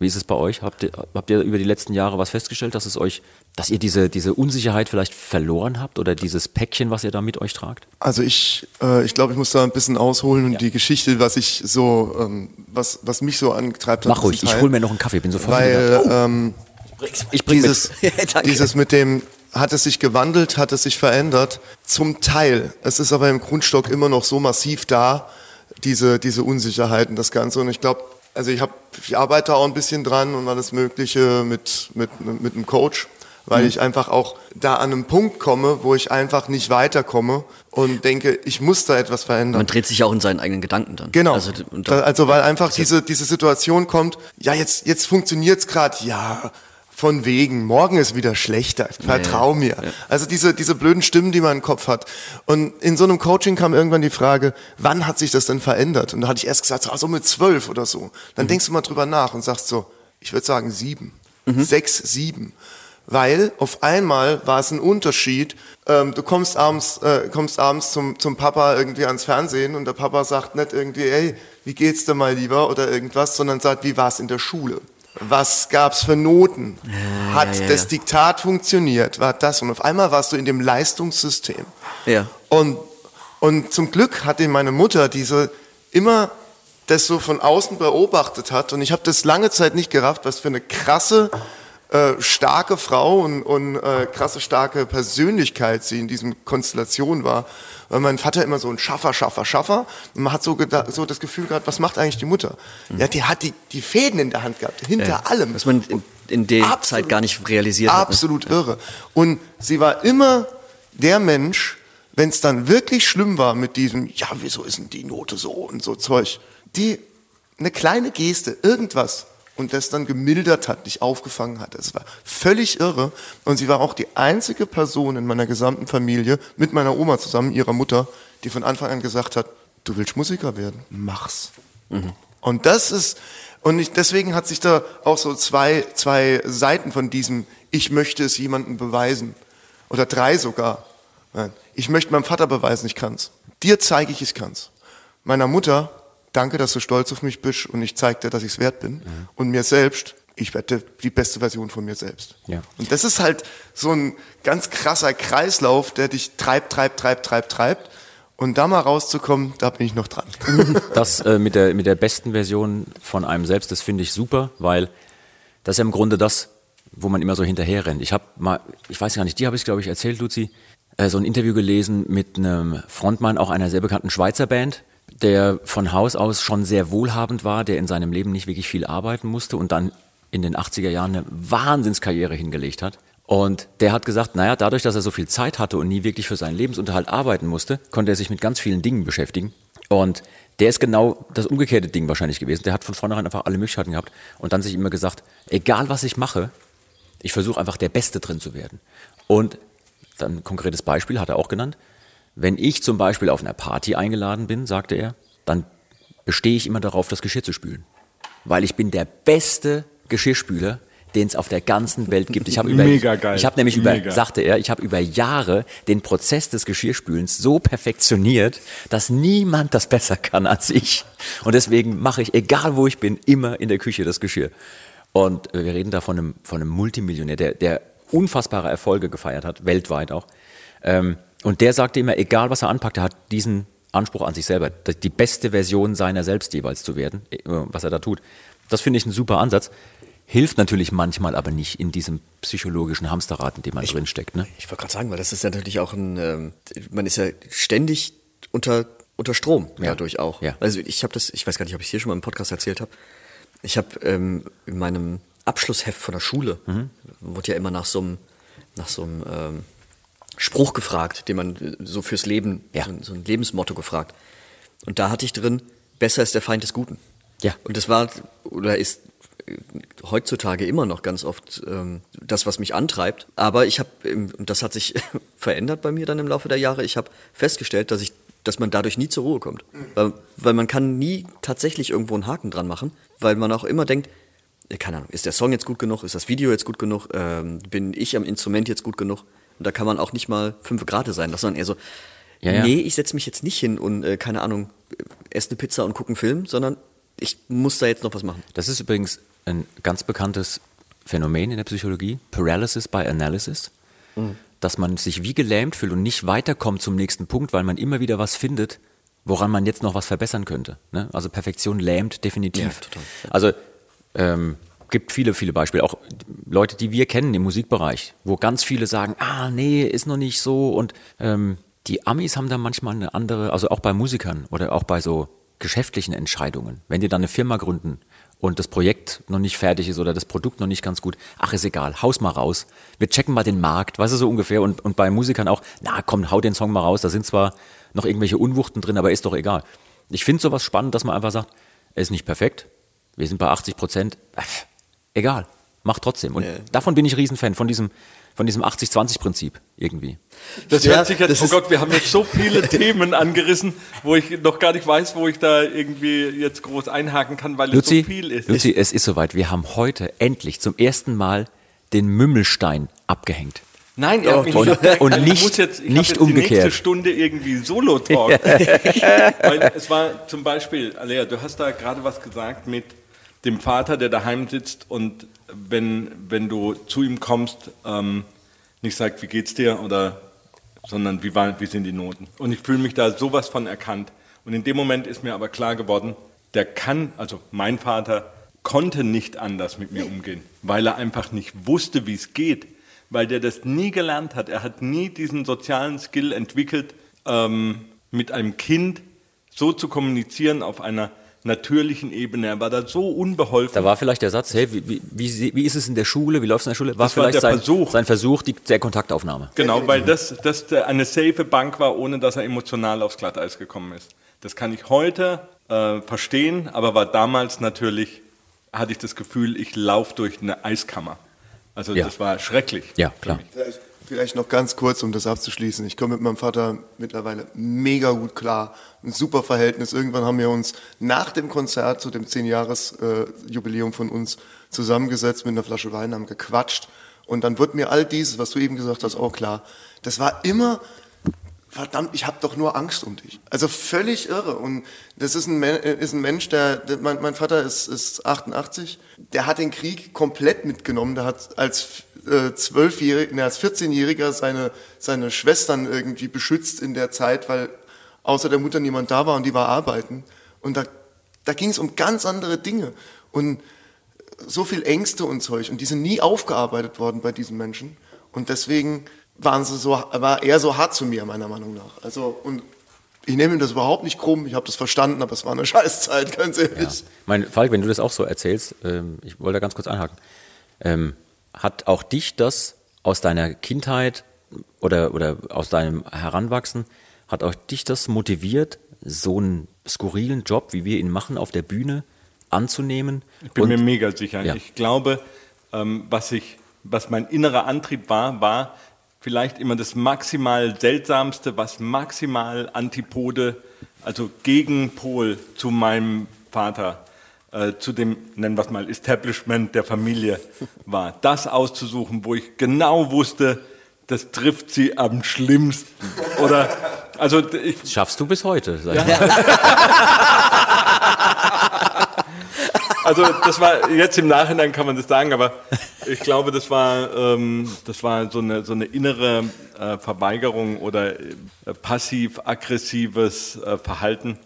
Wie ist es bei euch? Habt ihr, habt ihr über die letzten Jahre was festgestellt, dass es euch, dass ihr diese, diese Unsicherheit vielleicht verloren habt oder dieses Päckchen, was ihr da mit euch tragt? Also ich, äh, ich glaube, ich muss da ein bisschen ausholen und ja. die Geschichte, was ich so, ähm, was, was mich so angetreibt hat. Mach ruhig, ich hole mir noch einen Kaffee, bin sofort Weil, oh. ähm, ich bring dieses, dieses mit dem, hat es sich gewandelt, hat es sich verändert? Zum Teil. Es ist aber im Grundstock immer noch so massiv da, diese, diese Unsicherheiten, das Ganze. Und ich glaube, also ich, hab, ich arbeite auch ein bisschen dran und alles Mögliche mit, mit, mit einem Coach, weil mhm. ich einfach auch da an einem Punkt komme, wo ich einfach nicht weiterkomme und denke, ich muss da etwas verändern. Man dreht sich auch in seinen eigenen Gedanken dann. Genau. Also, da, also weil einfach diese, diese Situation kommt, ja, jetzt, jetzt funktioniert's gerade, ja, von wegen, morgen ist wieder schlechter, vertrau mir. Also diese, diese blöden Stimmen, die man im Kopf hat. Und in so einem Coaching kam irgendwann die Frage, wann hat sich das denn verändert? Und da hatte ich erst gesagt, so, so mit zwölf oder so. Dann Mhm. denkst du mal drüber nach und sagst so, ich würde sagen sieben, sechs, sieben. Weil auf einmal war es ein Unterschied. Ähm, du kommst abends, äh, kommst abends zum, zum Papa irgendwie ans Fernsehen und der Papa sagt nicht irgendwie, ey, wie geht's dir mal lieber oder irgendwas, sondern sagt, wie war's in der Schule? Was gab's für Noten? Hat ja, ja, das ja. Diktat funktioniert? War das? Und auf einmal warst du in dem Leistungssystem. Ja. Und, und zum Glück hatte meine Mutter diese immer das so von außen beobachtet hat. Und ich habe das lange Zeit nicht gerafft, was für eine krasse, äh, starke Frau und, und äh, krasse, starke Persönlichkeit sie in diesem Konstellation war. Weil mein Vater immer so ein Schaffer, Schaffer, Schaffer. Und man hat so, gedacht, so das Gefühl gehabt, was macht eigentlich die Mutter? Ja, die hat die, die Fäden in der Hand gehabt, hinter Ja. allem. Was man in, in der Absolut. Zeit gar nicht realisiert hat. Ne? Absolut irre. Und sie war immer der Mensch, wenn es dann wirklich schlimm war mit diesem, ja, wieso ist denn die Note so und so Zeug, die eine kleine Geste, irgendwas und das dann gemildert hat, dich aufgefangen hat. Es war völlig irre und sie war auch die einzige Person in meiner gesamten Familie, mit meiner Oma zusammen, ihrer Mutter, die von Anfang an gesagt hat, du willst Musiker werden, mach's. Und das ist, und ich, deswegen hat sich da auch so zwei, zwei Seiten von diesem, ich möchte es jemandem beweisen. Oder drei sogar. Nein, Ich möchte meinem Vater beweisen, ich kann's. Dir zeige ich, ich kann's. Meiner Mutter, danke, dass du stolz auf mich bist und ich zeig dir, dass ich's wert bin. Und mir selbst, ich werde die beste Version von mir selbst. Ja. Und das ist halt so ein ganz krasser Kreislauf, der dich treibt, treibt, treibt, treibt, treibt. Und da mal rauszukommen, da bin ich noch dran. Das äh, mit, der, mit der besten Version von einem selbst, das finde ich super, weil das ist ja im Grunde das, wo man immer so hinterher rennt. Ich habe mal, ich weiß gar nicht, die habe ich glaube ich erzählt, Luzi, äh, so ein Interview gelesen mit einem Frontmann auch einer sehr bekannten Schweizer Band, der von Haus aus schon sehr wohlhabend war, der in seinem Leben nicht wirklich viel arbeiten musste und dann in den 80er Jahren eine Wahnsinnskarriere hingelegt hat. Und der hat gesagt, naja, dadurch, dass er so viel Zeit hatte und nie wirklich für seinen Lebensunterhalt arbeiten musste, konnte er sich mit ganz vielen Dingen beschäftigen. Und der ist genau das umgekehrte Ding wahrscheinlich gewesen. Der hat von vornherein einfach alle Möglichkeiten gehabt und dann sich immer gesagt, egal was ich mache, ich versuche einfach der Beste drin zu werden. Und dann ein konkretes Beispiel hat er auch genannt. Wenn ich zum Beispiel auf einer Party eingeladen bin, sagte er, dann bestehe ich immer darauf, das Geschirr zu spülen. Weil ich bin der beste Geschirrspüler, den es auf der ganzen Welt gibt. Ich habe über, Mega geil. Ich habe nämlich über, Mega. sagte er, ich habe über Jahre den Prozess des Geschirrspülens so perfektioniert, dass niemand das besser kann als ich. Und deswegen mache ich, egal wo ich bin, immer in der Küche das Geschirr. Und äh, wir reden da von einem, von einem Multimillionär, der, der unfassbare Erfolge gefeiert hat, weltweit auch. Ähm, und der sagte immer, egal was er anpackt, er hat diesen Anspruch an sich selber, die beste Version seiner selbst jeweils zu werden, äh, was er da tut. Das finde ich ein super Ansatz. Hilft natürlich manchmal aber nicht in diesem psychologischen Hamsterrad, in dem man drinsteckt. Ne? Ich wollte gerade sagen, weil das ist ja natürlich auch ein, ähm, man ist ja ständig unter, unter Strom Ja. dadurch auch. Ja. Also ich habe das, ich weiß gar nicht, ob ich es hier schon mal im Podcast erzählt habe. Ich habe ähm, in meinem Abschlussheft von der Schule, Mhm. wurde ja immer nach so einem, nach so einem ähm, Spruch gefragt, den man äh, so fürs Leben, Ja. so, ein- so ein Lebensmotto gefragt. Und da hatte ich drin, besser ist der Feind des Guten. Ja. Und das war oder ist äh, heutzutage immer noch ganz oft ähm, das, was mich antreibt. Aber ich habe, und das hat sich verändert bei mir dann im Laufe der Jahre, ich habe festgestellt, dass ich dass man dadurch nie zur Ruhe kommt. Weil, weil man kann nie tatsächlich irgendwo einen Haken dran machen, weil man auch immer denkt, keine Ahnung, ist der Song jetzt gut genug, ist das Video jetzt gut genug, ähm, bin ich am Instrument jetzt gut genug? Und da kann man auch nicht mal fünf Grad sein lassen, sondern eher so, Ja, ja. nee, ich setze mich jetzt nicht hin und, äh, keine Ahnung, esse eine Pizza und gucke einen Film, sondern ich muss da jetzt noch was machen. Das ist übrigens ein ganz bekanntes Phänomen in der Psychologie, Paralysis by Analysis, dass man sich wie gelähmt fühlt und nicht weiterkommt zum nächsten Punkt, weil man immer wieder was findet, woran man jetzt noch was verbessern könnte. Ne? Also Perfektion lähmt definitiv. Ja, total. Also ähm, gibt viele, viele Beispiele, auch Leute, die wir kennen im Musikbereich, wo ganz viele sagen, ah nee, ist noch nicht so und ähm, die Amis haben da manchmal eine andere, also auch bei Musikern oder auch bei so geschäftlichen Entscheidungen. Wenn die dann eine Firma gründen und das Projekt noch nicht fertig ist oder das Produkt noch nicht ganz gut, ach ist egal, haus mal raus. Wir checken mal den Markt, weißt du so ungefähr. Und, und bei Musikern auch, na komm, hau den Song mal raus, da sind zwar noch irgendwelche Unwuchten drin, aber ist doch egal. Ich finde sowas spannend, dass man einfach sagt, er ist nicht perfekt, wir sind bei 80 Prozent, egal, mach trotzdem. Und davon bin ich Riesenfan, von diesem, von diesem 80-20-Prinzip irgendwie. Das Ja, hört sich jetzt, das oh Gott, wir haben jetzt so viele Themen angerissen, wo ich noch gar nicht weiß, wo ich da irgendwie jetzt groß einhaken kann, weil Luzi, es so viel ist. Luzi, es ist soweit. Wir haben heute endlich zum ersten Mal den Mümmelstein abgehängt. Nein, ihr habt mich und- nicht und nicht- ich muss jetzt, ich nicht jetzt umgekehrt. die nächste Stunde irgendwie Solo-Talk. weil es war zum Beispiel, Alea, du hast da gerade was gesagt mit dem Vater, der daheim sitzt und wenn, wenn du zu ihm kommst, ähm, nicht sagt, wie geht's dir, oder, sondern wie, war, wie sind die Noten. Und ich fühle mich da sowas von erkannt. Und in dem Moment ist mir aber klar geworden, der kann, also mein Vater konnte nicht anders mit mir umgehen, weil er einfach nicht wusste, wie es geht, weil der das nie gelernt hat. Er hat nie diesen sozialen Skill entwickelt, ähm, mit einem Kind so zu kommunizieren auf einer natürlichen Ebene. Er war da so unbeholfen. Da war vielleicht der Satz, hey, wie, wie, wie, ist es in der Schule, wie läuft es in der Schule? War Das war vielleicht der sein Versuch. sein Versuch, die, der Kontaktaufnahme. Genau, weil das, das eine safe Bank war, ohne dass er emotional aufs Glatteis gekommen ist. Das kann ich heute äh, verstehen, aber war damals natürlich, hatte ich das Gefühl, ich laufe durch eine Eiskammer. Also Ja. das war schrecklich. Ja, klar. Vielleicht, vielleicht noch ganz kurz, um das abzuschließen. Ich komme mit meinem Vater mittlerweile mega gut klar. Ein super Verhältnis. Irgendwann haben wir uns nach dem Konzert zu dem 10-Jahres-Jubiläum von uns zusammengesetzt mit einer Flasche Wein, haben gequatscht. Und dann wird mir all dieses, was du eben gesagt hast, auch klar. Das war immer verdammt, ich habe doch nur Angst um dich. Also völlig irre. Und das ist ein, äh, ist ein Mensch, der, der mein, mein Vater ist, ist 88, der hat den Krieg komplett mitgenommen. Der hat als äh, zwölfjähriger, ne, als 14-Jähriger seine, seine Schwestern irgendwie beschützt in der Zeit, weil außer der Mutter niemand da war und die war arbeiten. Und da, da ging es um ganz andere Dinge. Und so viel Ängste und Zeug und die sind nie aufgearbeitet worden bei diesen Menschen und deswegen waren sie so war er so hart zu mir meiner Meinung nach also und ich nehme ihm das überhaupt nicht krumm ich habe das verstanden aber es war eine Scheißzeit ganz Ja. ehrlich Mein, Falk, wenn du das auch so erzählst, ähm, ich wollte da ganz kurz einhaken. Ähm, hat auch dich das aus deiner Kindheit oder, oder aus deinem Heranwachsen, hat auch dich das motiviert, so einen skurrilen Job, wie wir ihn machen, auf der Bühne anzunehmen? Ich bin Und- mir mega sicher. Ja. Ich glaube, ähm, was, ich, was mein innerer Antrieb war, war vielleicht immer das maximal Seltsamste, was maximal Antipode, also Gegenpol zu meinem Vater, äh, zu dem, nennen wir es mal, Establishment der Familie war. Das auszusuchen, wo ich genau wusste, das trifft sie am schlimmsten. Oder, also ich, Das schaffst du bis heute. Sag ich. Also das war jetzt im Nachhinein kann man das sagen, aber ich glaube, das war ähm, das war so eine so eine innere äh, Verweigerung oder äh, passiv-aggressives äh, Verhalten,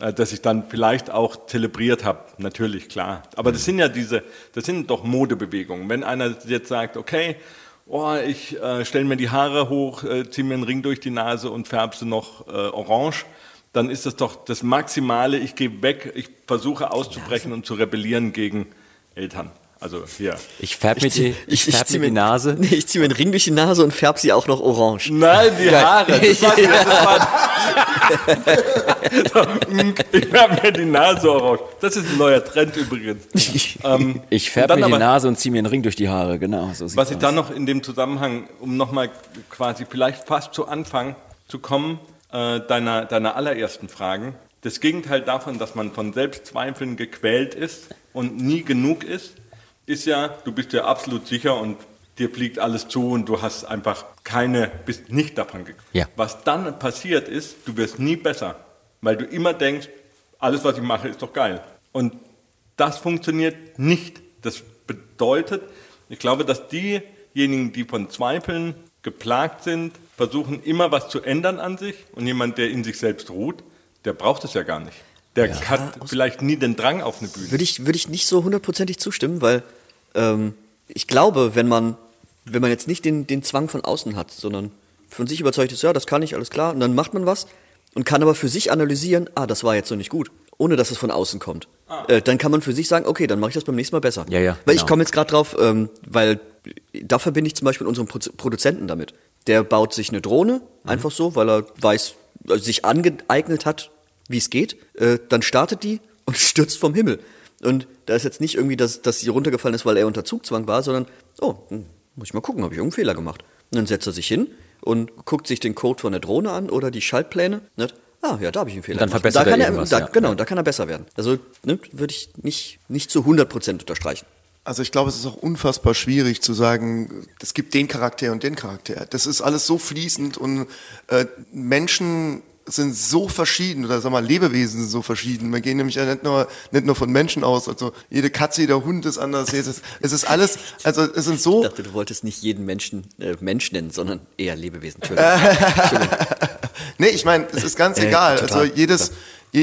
äh, das ich dann vielleicht auch zelebriert habe. Natürlich klar, aber das sind ja diese, das sind doch Modebewegungen. Wenn einer jetzt sagt, okay, oh, ich äh, stelle mir die Haare hoch, äh, ziehe mir einen Ring durch die Nase und färbe sie noch äh, orange dann ist das doch das Maximale. Ich gehe weg, ich versuche auszubrechen und zu rebellieren gegen Eltern. Also hier. Ich färb mir die, ich ich färb zieh mir die Nase. Nee, ich ziehe mir einen Ring durch die Nase und färb sie auch noch orange. Nein, die Haare. Das war, das war, so, ich habe mir die Nase orange. Das ist ein neuer Trend übrigens. Ähm, Ich färbe dann mir die aber- Nase und ziehe mir einen Ring durch die Haare. Genau, so sieht's Was ich aus. dann noch in dem Zusammenhang, um nochmal quasi vielleicht fast zu Anfang zu kommen, äh, deiner, deiner allerersten Fragen. Das Gegenteil davon, dass man von Selbstzweifeln gequält ist und nie genug ist, ist ja, du bist ja absolut sicher und dir fliegt alles zu und du hast einfach keine, bist nicht davon gequält. Ja. Was dann passiert ist, du wirst nie besser, weil du immer denkst, alles, was ich mache, ist doch geil. Und das funktioniert nicht. Das bedeutet, ich glaube, dass diejenigen, die von Zweifeln geplagt sind, versuchen immer was zu ändern an sich und jemand, der in sich selbst ruht, der braucht es ja gar nicht. Der hat vielleicht nie den Drang auf eine Bühne. Würde ich, würde ich nicht so hundertprozentig zustimmen, weil ähm, ich glaube, wenn man, wenn man jetzt nicht den, den Zwang von außen hat, sondern von sich überzeugt ist, ja, das kann ich, alles klar, und dann macht man was und kann aber für sich analysieren, ah, das war jetzt so nicht gut, ohne dass es von außen kommt. Äh, dann kann man für sich sagen, okay, dann mache ich das beim nächsten Mal besser. Ja, ja, Weil genau. ich komme jetzt gerade drauf, ähm, weil da verbinde ich zum Beispiel unseren Proz- Produzenten damit. Der baut sich eine Drohne, Mhm. einfach so, weil er weiß, also sich angeeignet hat, wie es geht. Äh, dann startet die und stürzt vom Himmel. Und da ist jetzt nicht irgendwie, dass, dass sie runtergefallen ist, weil er unter Zugzwang war, sondern, oh, hm, muss ich mal gucken, habe ich irgendeinen Fehler gemacht. Und dann setzt er sich hin und guckt sich den Code von der Drohne an oder die Schaltpläne. Ne? Ah, ja, da habe ich einen Fehler Dann gemacht. verbessert da kann er er, irgendwas, da, ja. Genau, da kann er besser werden. Also ne, würde ich nicht, nicht zu 100% unterstreichen. Also ich glaube, es ist auch unfassbar schwierig zu sagen, es gibt den Charakter und den Charakter. Das ist alles so fließend und äh, Menschen sind so verschieden oder sag mal Lebewesen sind so verschieden. Wir gehen nämlich ja nicht nur nicht nur von Menschen aus. Also jede Katze, jeder Hund ist anders. Es ist, es ist alles. Also es sind so. Ich dachte, du wolltest nicht jeden Menschen äh, Mensch nennen, sondern eher Lebewesen. Entschuldigung. Nee, ich meine, es ist ganz egal. total. Also jedes, je,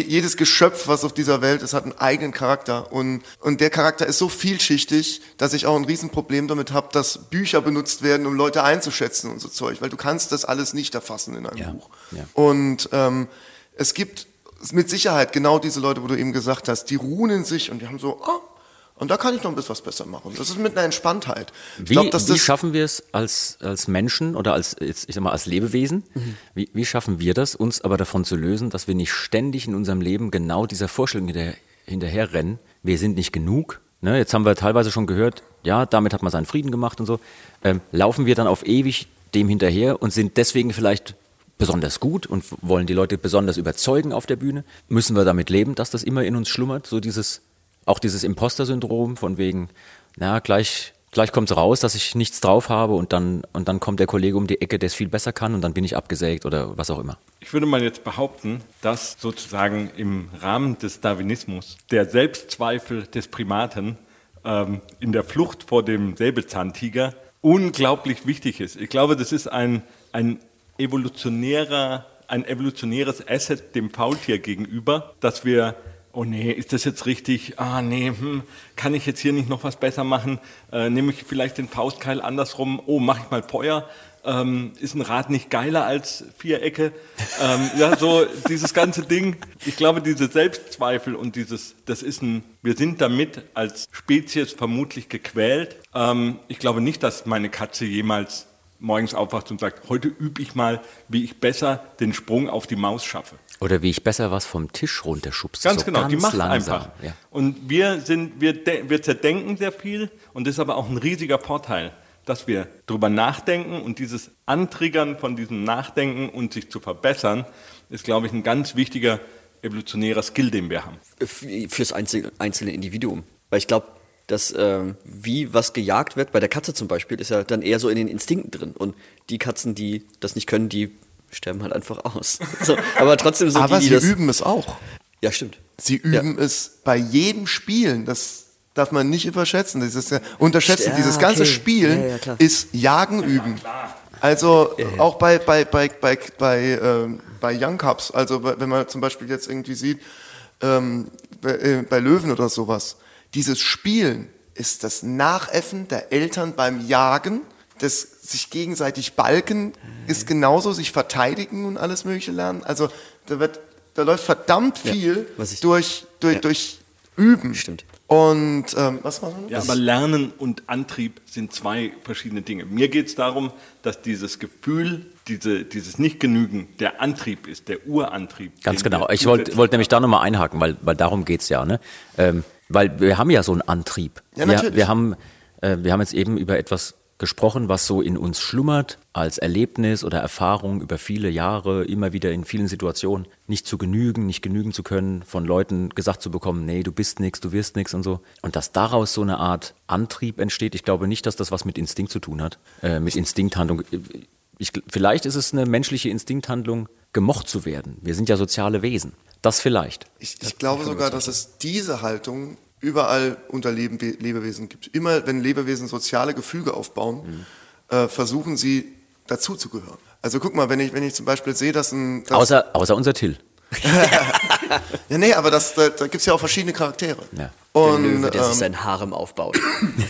jedes Geschöpf, was auf dieser Welt ist, hat einen eigenen Charakter. Und, und der Charakter ist so vielschichtig, dass ich auch ein Riesenproblem damit habe, dass Bücher benutzt werden, um Leute einzuschätzen und so Zeug. Weil du kannst das alles nicht erfassen in einem Ja, Buch. ja. Und ähm, es gibt mit Sicherheit genau diese Leute, wo du eben gesagt hast, die ruhen in sich und die haben so, ah, und da kann ich noch ein bisschen was besser machen. Das ist mit einer Entspanntheit. Ich Wie, glaub, dass wie das, schaffen wir es als, als Menschen oder als, jetzt, ich sag mal, als Lebewesen, Mhm. wie, wie schaffen wir das, uns aber davon zu lösen, dass wir nicht ständig in unserem Leben genau dieser Vorstellung hinter, hinterherrennen, wir sind nicht genug. Ne? Jetzt haben wir teilweise schon gehört, ja, damit hat man seinen Frieden gemacht und so. Ähm, laufen wir dann auf ewig dem hinterher und sind deswegen vielleicht besonders gut und wollen die Leute besonders überzeugen auf der Bühne? Müssen wir damit leben, dass das immer in uns schlummert? So dieses, auch dieses Imposter-Syndrom von wegen, na, gleich, gleich kommt's raus, dass ich nichts drauf habe und dann, und dann kommt der Kollege um die Ecke, der es viel besser kann und dann bin ich abgesägt oder was auch immer. Ich würde mal jetzt behaupten, dass sozusagen im Rahmen des Darwinismus der Selbstzweifel des Primaten ähm, in der Flucht vor dem Säbelzahntiger unglaublich wichtig ist. Ich glaube, das ist ein, ein evolutionärer, ein evolutionäres Asset dem Faultier gegenüber, dass wir Oh nee, ist das jetzt richtig? Ah nee, hm, kann ich jetzt hier nicht noch was besser machen? Äh, nehme ich vielleicht den Faustkeil andersrum? Oh, mache ich mal Feuer? Ähm, ist ein Rad nicht geiler als Vierecke? Ähm, ja, so dieses ganze Ding. Ich glaube, diese Selbstzweifel und dieses, das ist ein, wir sind damit als Spezies vermutlich gequält. Ähm, ich glaube nicht, dass meine Katze jemals morgens aufwacht und sagt, heute übe ich mal, wie ich besser den Sprung auf die Maus schaffe. Oder wie ich besser was vom Tisch runterschubse. Ganz so genau, ganz die macht langsam. einfach. Ja. Und wir sind, wir, de- wir zerdenken sehr viel und das ist aber auch ein riesiger Vorteil, dass wir drüber nachdenken und dieses Antriggern von diesem Nachdenken und sich zu verbessern, ist, glaube ich, ein ganz wichtiger evolutionärer Skill, den wir haben. Fürs einzelne, einzelne Individuum. Weil ich glaube, dass ähm, wie was gejagt wird, bei der Katze zum Beispiel, ist ja dann eher so in den Instinkten drin. Und die Katzen, die das nicht können, die sterben halt einfach aus. So, aber trotzdem sind aber die, die sie das. üben es auch. Ja, stimmt. Sie üben es bei jedem Spielen. Das darf man nicht überschätzen. Das ist ja, unterschätzen. Ja, Dieses ganze okay. Spielen Ja, ja, ist Jagen üben. Also auch bei, bei, bei, bei, bei, ähm, bei Young Cups, also wenn man zum Beispiel jetzt irgendwie sieht, ähm, bei, äh, bei Löwen oder sowas, dieses Spielen ist das Nachäffen der Eltern beim Jagen, das sich gegenseitig balken, ist genauso sich verteidigen und alles mögliche lernen. Also da wird, da läuft verdammt Ja, viel was ich- durch, durch, ja. durch Üben. Stimmt. Und ähm, was war das? Ja, aber Lernen und Antrieb sind zwei verschiedene Dinge. Mir geht es darum, dass dieses Gefühl, diese, dieses Nicht-Genügen der Antrieb ist, der Urantrieb. Ganz genau. wir Ich wollte wollt nämlich da nochmal einhaken, weil, weil darum geht's ja. Ne? Ähm, weil wir haben ja so einen Antrieb. Ja, wir, natürlich. wir, haben, äh, wir haben jetzt eben über etwas gesprochen, was so in uns schlummert, als Erlebnis oder Erfahrung über viele Jahre, immer wieder in vielen Situationen, nicht zu genügen, nicht genügen zu können, von Leuten gesagt zu bekommen, nee, du bist nichts, du wirst nichts und so. Und dass daraus so eine Art Antrieb entsteht, ich glaube nicht, dass das was mit Instinkt zu tun hat, äh, mit Instinkthandlung. Ich, vielleicht ist es eine menschliche Instinkthandlung, gemocht zu werden. Wir sind ja soziale Wesen. Das vielleicht. Ich, ich glaube sogar, dass es diese Haltung überall unter Leben, Lebewesen gibt. Immer wenn Lebewesen soziale Gefüge aufbauen, äh, versuchen sie dazuzugehören. Also guck mal, wenn ich, wenn ich zum Beispiel sehe, dass ein... Dass, Außer, außer unser Till. ja, nee, aber das, da, da gibt es ja auch verschiedene Charaktere. Ja. Der Und Löwe, der sich ähm, sein Harem aufbaut.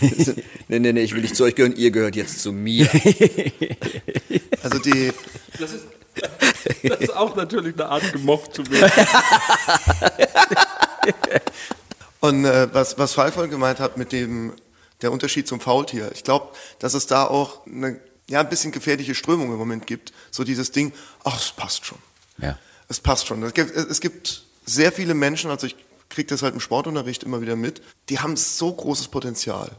nee, nee, nee, ich will nicht zu euch gehören, ihr gehört jetzt zu mir. also die, Das ist, das ist auch natürlich eine Art gemocht zu werden. Und äh, was, was Falk vorhin gemeint hat mit dem, der Unterschied zum Faultier, ich glaube, dass es da auch eine ja, ein bisschen gefährliche Strömung im Moment gibt. So dieses Ding, ach, es passt schon. Ja. Es passt schon. Es gibt, es gibt sehr viele Menschen, also ich kriege das halt im Sportunterricht immer wieder mit, die haben so großes Potenzial,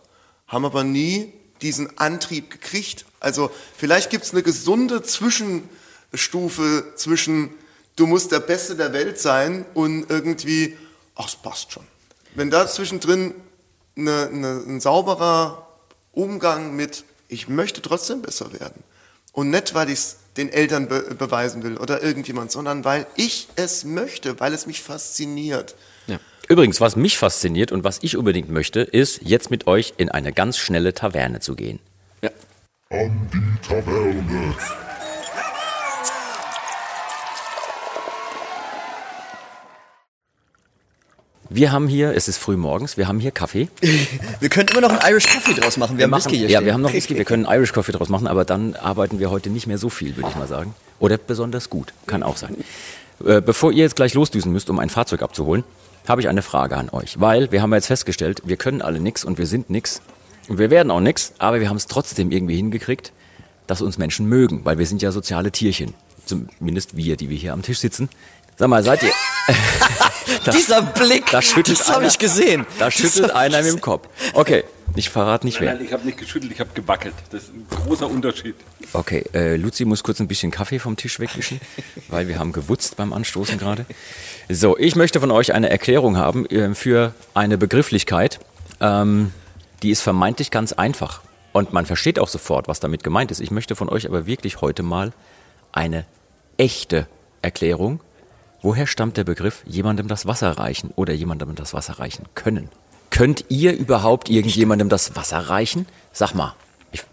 haben aber nie diesen Antrieb gekriegt. Also vielleicht gibt es eine gesunde Zwischenstufe zwischen, du musst der Beste der Welt sein und irgendwie, ach, es passt schon. Wenn da zwischendrin eine, eine, ein sauberer Umgang mit, ich möchte trotzdem besser werden. Und nicht, weil ich es den Eltern be beweisen will oder irgendjemand, sondern weil ich es möchte, weil es mich fasziniert. Ja. Übrigens, was mich fasziniert und was ich unbedingt möchte, ist, jetzt mit euch in eine ganz schnelle Taverne zu gehen. Ja. An die Taverne. Wir haben hier, es ist früh morgens, wir haben hier Kaffee. Wir könnten immer noch einen Irish Coffee draus machen. Wir, haben Whisky hier Ja, stehen. wir haben noch Whisky, wir können Irish Coffee draus machen, aber dann arbeiten wir heute nicht mehr so viel, würde ich mal sagen. Oder besonders gut, kann auch sein. Äh, Bevor ihr jetzt gleich losdüsen müsst, um ein Fahrzeug abzuholen, habe ich eine Frage an euch. Weil wir haben jetzt festgestellt, wir können alle nix und wir sind nix. Und wir werden auch nix, aber wir haben es trotzdem irgendwie hingekriegt, dass uns Menschen mögen, weil wir sind ja soziale Tierchen. Zumindest wir, die wir hier am Tisch sitzen. Sag mal, seid ihr... Dieser Blick, Da schüttelt das habe ich gesehen. Da Das schüttelt einer mit dem. Kopf. Okay, ich verrate nicht wer. Nein, ich habe nicht geschüttelt, ich habe gewackelt. Das ist ein großer Unterschied. Okay, äh, Luzi muss kurz ein bisschen Kaffee vom Tisch wegwischen, weil wir haben gewutzt beim Anstoßen gerade. So, ich möchte von euch eine Erklärung haben äh, für eine Begrifflichkeit, ähm, die ist vermeintlich ganz einfach. Und man versteht auch sofort, was damit gemeint ist. Ich möchte von euch aber wirklich heute mal eine echte Erklärung. Woher stammt der Begriff jemandem das Wasser reichen oder jemandem das Wasser reichen können? Könnt ihr überhaupt irgendjemandem das Wasser reichen? Sag mal. Ich,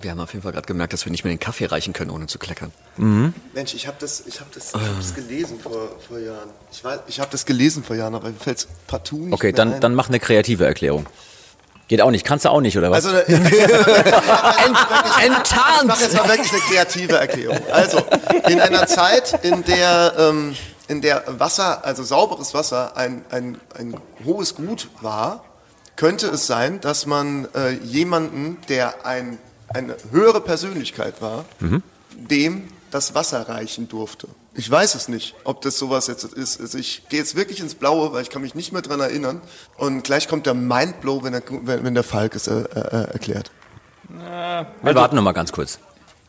Wir haben auf jeden Fall gerade gemerkt, dass wir nicht mehr den Kaffee reichen können, ohne zu kleckern. Mensch, ich habe das, ich hab das, ich hab das gelesen vor, vor Jahren. Ich, weiß, ich habe das gelesen vor Jahren, aber mir fällt es partout nicht Okay, mehr dann, ein. dann mach eine kreative Erklärung. Geht auch nicht. Kannst du auch nicht, oder was? Also, ich mache Enttarnt! jetzt mal wirklich eine kreative Erklärung. Also, in einer Zeit, in der, ähm, in der Wasser, also sauberes Wasser, ein, ein, ein hohes Gut war, könnte es sein, dass man äh, jemanden, der ein, eine höhere Persönlichkeit war, dem das Wasser reichen durfte. Ich weiß es nicht, ob das sowas jetzt ist. Also ich gehe jetzt wirklich ins Blaue, weil ich kann mich nicht mehr dran erinnern. Und gleich kommt der Mindblow, wenn der, wenn, wenn der Falk es äh, äh, erklärt. Wir warten noch mal ganz kurz.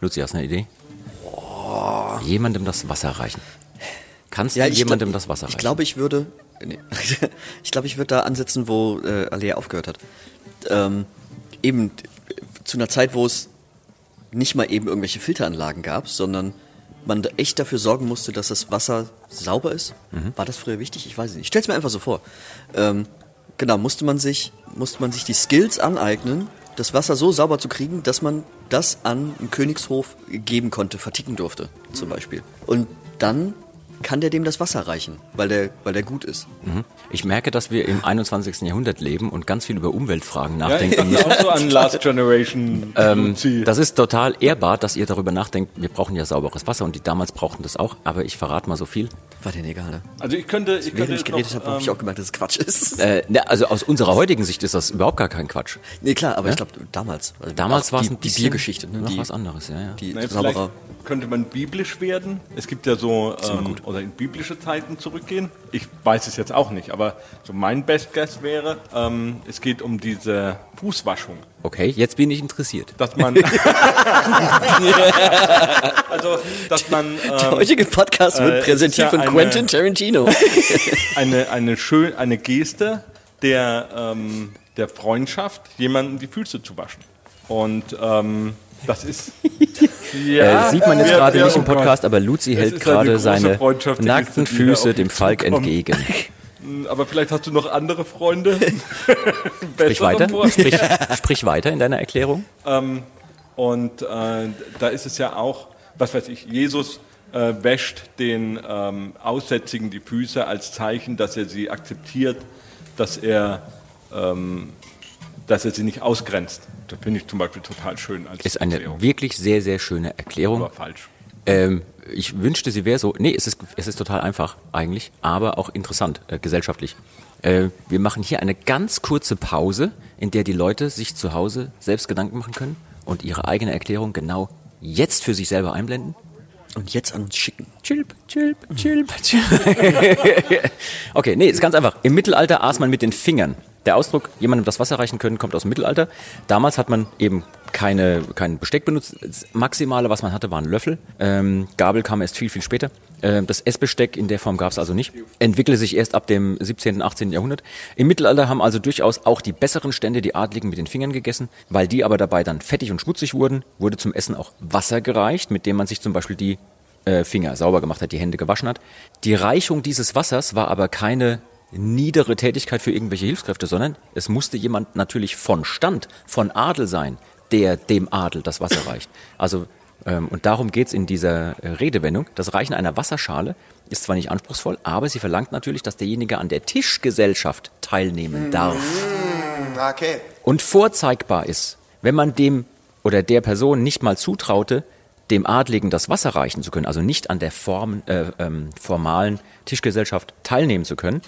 Luzi, hast du eine Idee? Jemandem das Wasser reichen. Kannst du ich jemandem glaub- das Wasser reichen? Ich glaube, ich würde. Nee, ich glaube, ich würde da ansetzen, wo äh, Alea aufgehört hat. Ähm, eben zu einer Zeit, wo es nicht mal eben irgendwelche Filteranlagen gab, sondern man echt dafür sorgen musste, dass das Wasser sauber ist. Mhm. War das früher wichtig? Ich weiß es nicht. Ich stell's mir einfach so vor. Ähm, genau, musste man sich, musste man sich die Skills aneignen, das Wasser so sauber zu kriegen, dass man das an einen Königshof geben konnte, verticken durfte, zum Beispiel. Und dann kann der dem das Wasser reichen, weil der, weil der gut ist. Ich merke, dass wir im 21. Jahrhundert leben und ganz viel über Umweltfragen Ja, ich nachdenken. auch so an Last Generation Ähm, das ist total ehrbar, dass ihr darüber nachdenkt. Wir brauchen ja sauberes Wasser und die damals brauchten das auch. Aber ich verrate mal so viel. War denen egal, ne? Also ich könnte, ich könnte Während ich geredet habe, habe ich ähm, auch gemerkt, dass es Quatsch ist. Äh, ne, also aus unserer heutigen Sicht ist das überhaupt gar kein Quatsch. nee, klar, aber ich glaube, damals. also Damals war es die, die Biergeschichte, ne? noch Die, was anderes. Ja, ja. die vielleicht sauberer. könnte man biblisch werden. Es gibt ja so, ähm, oder in biblische Zeiten zurückgehen. Ich weiß es jetzt auch nicht, aber so mein Best Guess wäre, ähm, es geht um diese Fußwaschung. Okay, jetzt bin ich interessiert. Dass man, also, dass man Der ähm, heutige Podcast äh, wird es präsentiert ja von eine- Quentin Tarantino. eine, eine, schön, eine Geste der, ähm, der Freundschaft, jemanden die Füße zu waschen. Und ähm, das ist. Ja, äh, sieht man jetzt gerade nicht im oh. Podcast, aber Luzi hält eine gerade seine nackten Füße dem Falk entgegen. Aber vielleicht hast du noch andere Freunde. Sprich weiter, sprich, sprich weiter in deiner Erklärung. Ähm, und äh, da ist es ja auch, was weiß ich, Jesus äh, wäscht den ähm, Aussätzigen die Füße als Zeichen, dass er sie akzeptiert, dass er, ähm, dass er sie nicht ausgrenzt. Das finde ich zum Beispiel total schön als Ist eine Erklärung. wirklich sehr, sehr schöne Erklärung. Aber falsch. Ähm, ich wünschte, sie wäre so. Nee, es ist, es ist total einfach eigentlich, aber auch interessant äh, gesellschaftlich. Äh, wir machen hier eine ganz kurze Pause, in der die Leute sich zu Hause selbst Gedanken machen können und ihre eigene Erklärung genau jetzt für sich selber einblenden. Und jetzt an uns schicken. Chilp, chilp, chilp, chilp. okay, nee, ist ganz einfach. Im Mittelalter aß man mit den Fingern. Der Ausdruck, jemandem das Wasser reichen können, kommt aus dem Mittelalter. Damals hat man eben keine, kein Besteck benutzt. Das Maximale, was man hatte, waren Löffel. Ähm, Gabel kam erst viel, viel später. Ähm, das Essbesteck in der Form gab es also nicht. Entwickelte sich erst ab dem 17., 18. Jahrhundert. Im Mittelalter haben also durchaus auch die besseren Stände, die Adligen, mit den Fingern gegessen. Weil die aber dabei dann fettig und schmutzig wurden, wurde zum Essen auch Wasser gereicht, mit dem man sich zum Beispiel die äh, Finger sauber gemacht hat, die Hände gewaschen hat. Die Reichung dieses Wassers war aber keine niedere Tätigkeit für irgendwelche Hilfskräfte, sondern es musste jemand natürlich von Stand, von Adel sein, der dem Adel das Wasser reicht. Also ähm, und darum geht's in dieser äh, Redewendung. Das Reichen einer Wasserschale ist zwar nicht anspruchsvoll, aber sie verlangt natürlich, dass derjenige an der Tischgesellschaft teilnehmen darf. Okay. Und vorzeigbar ist, wenn man dem oder der Person nicht mal zutraute, dem Adligen das Wasser reichen zu können, also nicht an der Form, äh, ähm, formalen Tischgesellschaft teilnehmen zu können,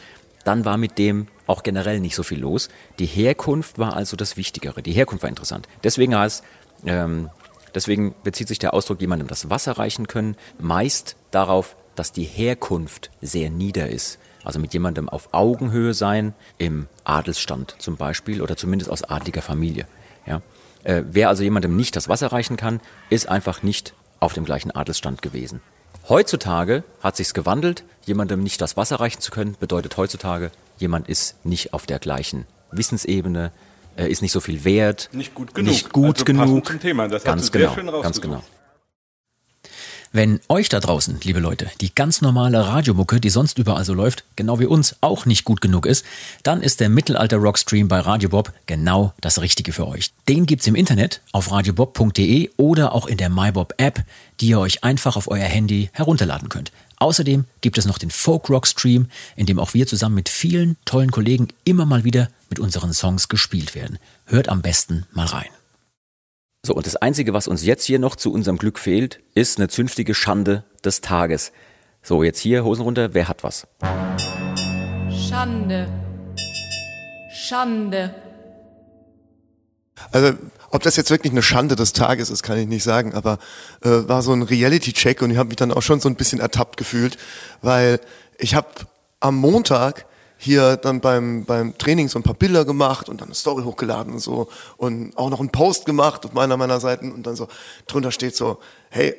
dann war mit dem auch generell nicht so viel los. Die Herkunft war also das Wichtigere. Die Herkunft war interessant. Deswegen heißt, ähm, deswegen bezieht sich der Ausdruck jemandem das Wasser reichen können meist darauf, dass die Herkunft sehr nieder ist. Also mit jemandem auf Augenhöhe sein, im Adelsstand zum Beispiel oder zumindest aus adliger Familie. Ja? Äh, wer also jemandem nicht das Wasser reichen kann, ist einfach nicht auf dem gleichen Adelsstand gewesen. Heutzutage hat sich's gewandelt. Jemandem nicht das Wasser reichen zu können, bedeutet heutzutage, jemand ist nicht auf der gleichen Wissensebene, ist nicht so viel wert, Nicht gut genug. nicht gut Also genug. ganz genau, ganz genau. Wenn euch da draußen, liebe Leute, die ganz normale Radiomucke, die sonst überall so läuft, genau wie uns auch nicht gut genug ist, dann ist der Mittelalter Rockstream bei Radio Bob genau das Richtige für euch. Den gibt's im Internet auf radiobob.de oder auch in der MyBob App, die ihr euch einfach auf euer Handy herunterladen könnt. Außerdem gibt es noch den Folk Rock Stream, in dem auch wir zusammen mit vielen tollen Kollegen immer mal wieder mit unseren Songs gespielt werden. Hört am besten mal rein. So, und das Einzige, was uns jetzt hier noch zu unserem Glück fehlt, ist eine zünftige Schande des Tages. So, jetzt hier, Hosen runter, wer hat was? Schande. Schande. Also, ob das jetzt wirklich eine Schande des Tages ist, kann ich nicht sagen, aber äh, war so ein Reality-Check und ich habe mich dann auch schon so ein bisschen ertappt gefühlt, weil ich habe am Montag hier dann beim, beim Training so ein paar Bilder gemacht und dann eine Story hochgeladen und so. Und auch noch einen Post gemacht auf meiner meiner Seiten. Und dann so drunter steht so, hey,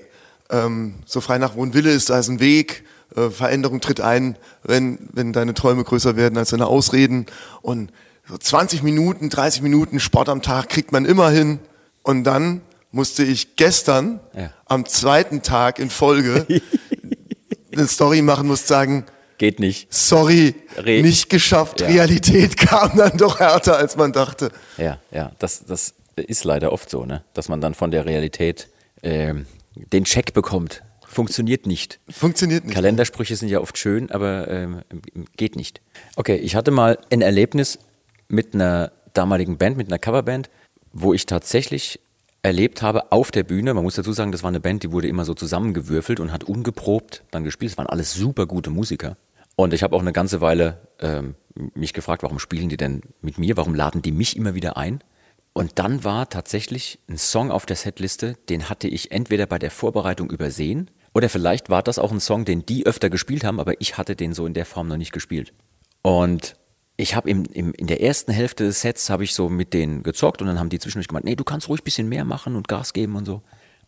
ähm, so frei nach Wohnwille ist da ist ein Weg, äh, Veränderung tritt ein, wenn, wenn deine Träume größer werden als deine Ausreden. Und so 20 Minuten, 30 Minuten Sport am Tag kriegt man immer hin. Und dann musste ich gestern Ja. am zweiten Tag in Folge eine Story machen, muss sagen, Geht nicht. sorry, Re- nicht geschafft, Ja. Realität kam dann doch härter, als man dachte. Ja, ja, das, das ist leider oft so, ne? dass man dann von der Realität ähm, den Check bekommt. Funktioniert nicht. Funktioniert nicht. Kalendersprüche sind ja oft schön, aber ähm, geht nicht. Okay, ich hatte mal ein Erlebnis mit einer damaligen Band, mit einer Coverband, wo ich tatsächlich erlebt habe auf der Bühne, man muss dazu sagen, das war eine Band, die wurde immer so zusammengewürfelt und hat ungeprobt dann gespielt. Es waren alles super gute Musiker. Und ich habe auch eine ganze Weile ähm, mich gefragt, warum spielen die denn mit mir? Warum laden die mich immer wieder ein? Und dann war tatsächlich ein Song auf der Setliste, den hatte ich entweder bei der Vorbereitung übersehen oder vielleicht war das auch ein Song, den die öfter gespielt haben, aber ich hatte den so in der Form noch nicht gespielt. Und ich habe im, im, in der ersten Hälfte des Sets habe ich so mit denen gezockt und dann haben die zwischendurch gemeint, nee, du kannst ruhig ein bisschen mehr machen und Gas geben und so.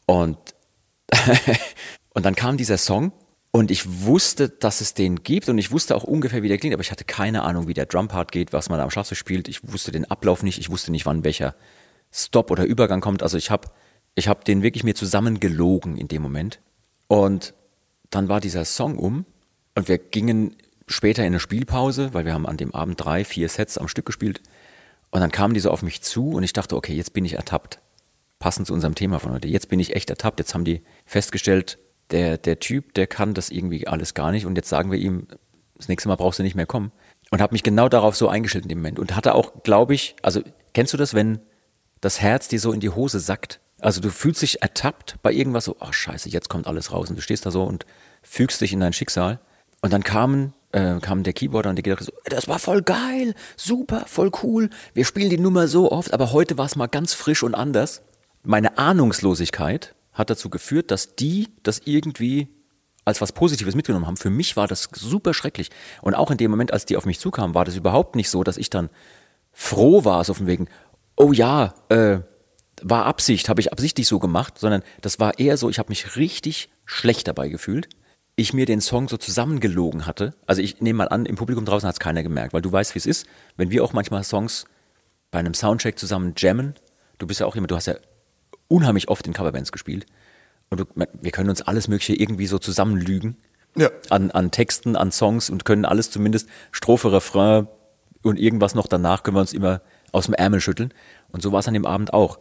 Und, und dann kam dieser Song und ich wusste, dass es den gibt und ich wusste auch ungefähr, wie der klingt, aber ich hatte keine Ahnung, wie der Drumpart geht, was man am Schlagzeug spielt. Ich wusste den Ablauf nicht, ich wusste nicht, wann welcher Stop oder Übergang kommt. Also ich habe ich hab den wirklich mir zusammengelogen in dem Moment. Und dann war dieser Song um und wir gingen später in eine Spielpause, weil wir haben an dem Abend drei, vier Sets am Stück gespielt. Und dann kamen die so auf mich zu und ich dachte, okay, jetzt bin ich ertappt. Passend zu unserem Thema von heute. Jetzt bin ich echt ertappt. Jetzt haben die festgestellt, der, der Typ, der kann das irgendwie alles gar nicht. Und jetzt sagen wir ihm, das nächste Mal brauchst du nicht mehr kommen. Und habe mich genau darauf so eingestellt in dem Moment. Und hatte auch, glaube ich, also kennst du das, wenn das Herz dir so in die Hose sackt? Also du fühlst dich ertappt bei irgendwas so, oh scheiße, jetzt kommt alles raus. Und du stehst da so und fügst dich in dein Schicksal. Und dann kamen, äh, kam der Keyboarder und der Gitarrist so, das war voll geil, super, voll cool. Wir spielen die Nummer so oft, aber heute war es mal ganz frisch und anders. Meine Ahnungslosigkeit hat dazu geführt, dass die das irgendwie als was Positives mitgenommen haben. Für mich war das super schrecklich. Und auch in dem Moment, als die auf mich zukamen, war das überhaupt nicht so, dass ich dann froh war, so von wegen, oh ja, äh, war Absicht, habe ich absichtlich so gemacht, sondern das war eher so, ich habe mich richtig schlecht dabei gefühlt. Ich mir den Song so zusammengelogen hatte. Also ich nehme mal an, im Publikum draußen hat es keiner gemerkt, weil du weißt, wie es ist. Wenn wir auch manchmal Songs bei einem Soundcheck zusammen jammen, du bist ja auch jemand, du hast ja unheimlich oft in Coverbands gespielt. Und du, wir können uns alles Mögliche irgendwie so zusammenlügen. Ja. An, an Texten, an Songs und können alles zumindest Strophe, Refrain und irgendwas noch danach können wir uns immer aus dem Ärmel schütteln. Und so war es an dem Abend auch.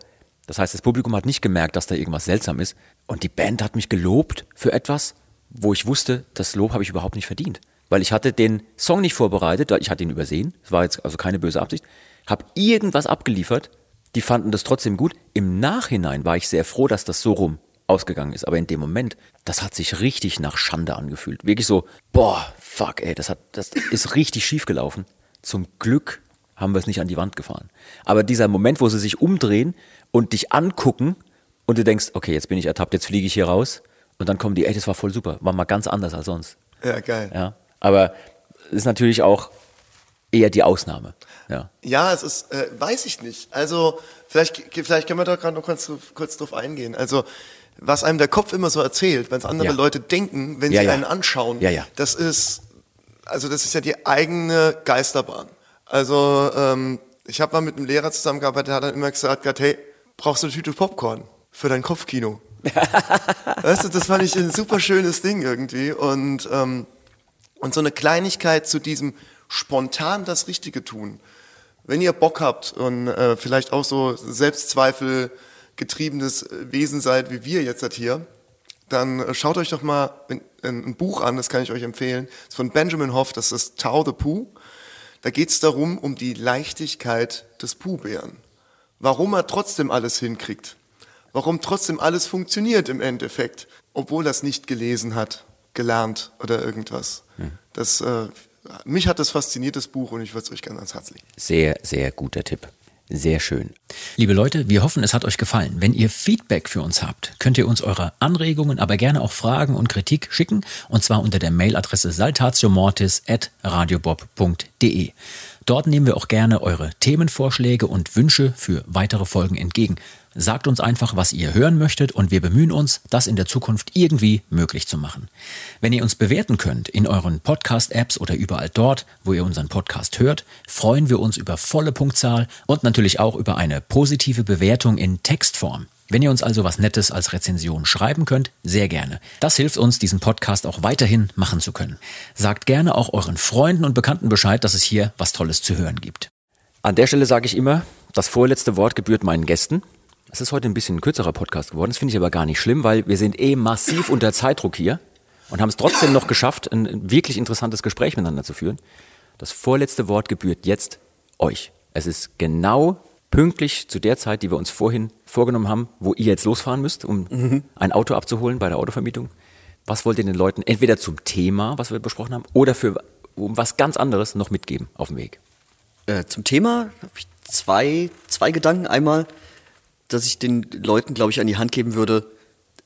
Das heißt, das Publikum hat nicht gemerkt, dass da irgendwas seltsam ist. Und die Band hat mich gelobt für etwas, wo ich wusste, das Lob habe ich überhaupt nicht verdient. Weil ich hatte den Song nicht vorbereitet, ich hatte ihn übersehen. Es war jetzt also keine böse Absicht. Habe irgendwas abgeliefert. Die fanden das trotzdem gut. Im Nachhinein war ich sehr froh, dass das so rum ausgegangen ist. Aber in dem Moment, das hat sich richtig nach Schande angefühlt. Wirklich so, boah, fuck, ey, das, hat, das ist richtig schief gelaufen. Zum Glück haben wir es nicht an die Wand gefahren. Aber dieser Moment, wo sie sich umdrehen und dich angucken und du denkst, okay, jetzt bin ich ertappt, jetzt fliege ich hier raus. Und dann kommen die, ey, das war voll super, war mal ganz anders als sonst. Ja, geil. Ja, aber es ist natürlich auch eher die Ausnahme. Ja, Ja, es ist, äh, weiß ich nicht. Also, vielleicht, vielleicht können wir da gerade noch kurz, kurz drauf eingehen. Also, was einem der Kopf immer so erzählt, wenn es andere Ja. Leute denken, wenn Ja, sie ja. einen anschauen, das ist, also das ist ja die eigene Geisterbahn. Also, ähm, ich habe mal mit einem Lehrer zusammengearbeitet, der hat dann immer gesagt, hey, brauchst du eine Tüte Popcorn für dein Kopfkino? Weißt du, das fand ich ein super schönes Ding irgendwie und, ähm, und so eine Kleinigkeit zu diesem spontan das Richtige tun. Wenn ihr Bock habt und äh, vielleicht auch so Selbstzweifel getriebenes Wesen seid wie wir jetzt halt hier, dann schaut euch doch mal ein, ein Buch an, das kann ich euch empfehlen. Das ist von Benjamin Hoff, das ist Tao the Pooh. Da geht es darum, um die Leichtigkeit des Pooh-Bären. Warum er trotzdem alles hinkriegt. Warum trotzdem alles funktioniert im Endeffekt, obwohl er es nicht gelesen hat, gelernt oder irgendwas. Das, äh, mich hat das fasziniert, das Buch, und ich würde es euch gerne ans Herz legen. sehr, sehr guter Tipp. Sehr schön. Liebe Leute, wir hoffen, es hat euch gefallen. Wenn ihr Feedback für uns habt, könnt ihr uns eure Anregungen, aber gerne auch Fragen und Kritik schicken. Und zwar unter der Mailadresse saltatiomortis.radiobob.de. Dort nehmen wir auch gerne eure Themenvorschläge und Wünsche für weitere Folgen entgegen. Sagt uns einfach, was ihr hören möchtet und wir bemühen uns, das in der Zukunft irgendwie möglich zu machen. Wenn ihr uns bewerten könnt in euren Podcast-Apps oder überall dort, wo ihr unseren Podcast hört, freuen wir uns über volle Punktzahl und natürlich auch über eine positive Bewertung in Textform. Wenn ihr uns also was Nettes als Rezension schreiben könnt, sehr gerne. Das hilft uns, diesen Podcast auch weiterhin machen zu können. Sagt gerne auch euren Freunden und Bekannten Bescheid, dass es hier was Tolles zu hören gibt. An der Stelle sage ich immer, das vorletzte Wort gebührt meinen Gästen. Es ist heute ein bisschen ein kürzerer Podcast geworden. Das finde ich aber gar nicht schlimm, weil wir sind eh massiv unter Zeitdruck hier und haben es trotzdem noch geschafft, ein wirklich interessantes Gespräch miteinander zu führen. Das vorletzte Wort gebührt jetzt euch. Es ist genau pünktlich zu der Zeit, die wir uns vorhin vorgenommen haben, wo ihr jetzt losfahren müsst, um ein Auto abzuholen bei der Autovermietung. Was wollt ihr den Leuten entweder zum Thema, was wir besprochen haben, oder für um was ganz anderes noch mitgeben auf dem Weg? Äh, zum Thema habe ich zwei, zwei Gedanken. Einmal, dass ich den Leuten, glaube ich, an die Hand geben würde,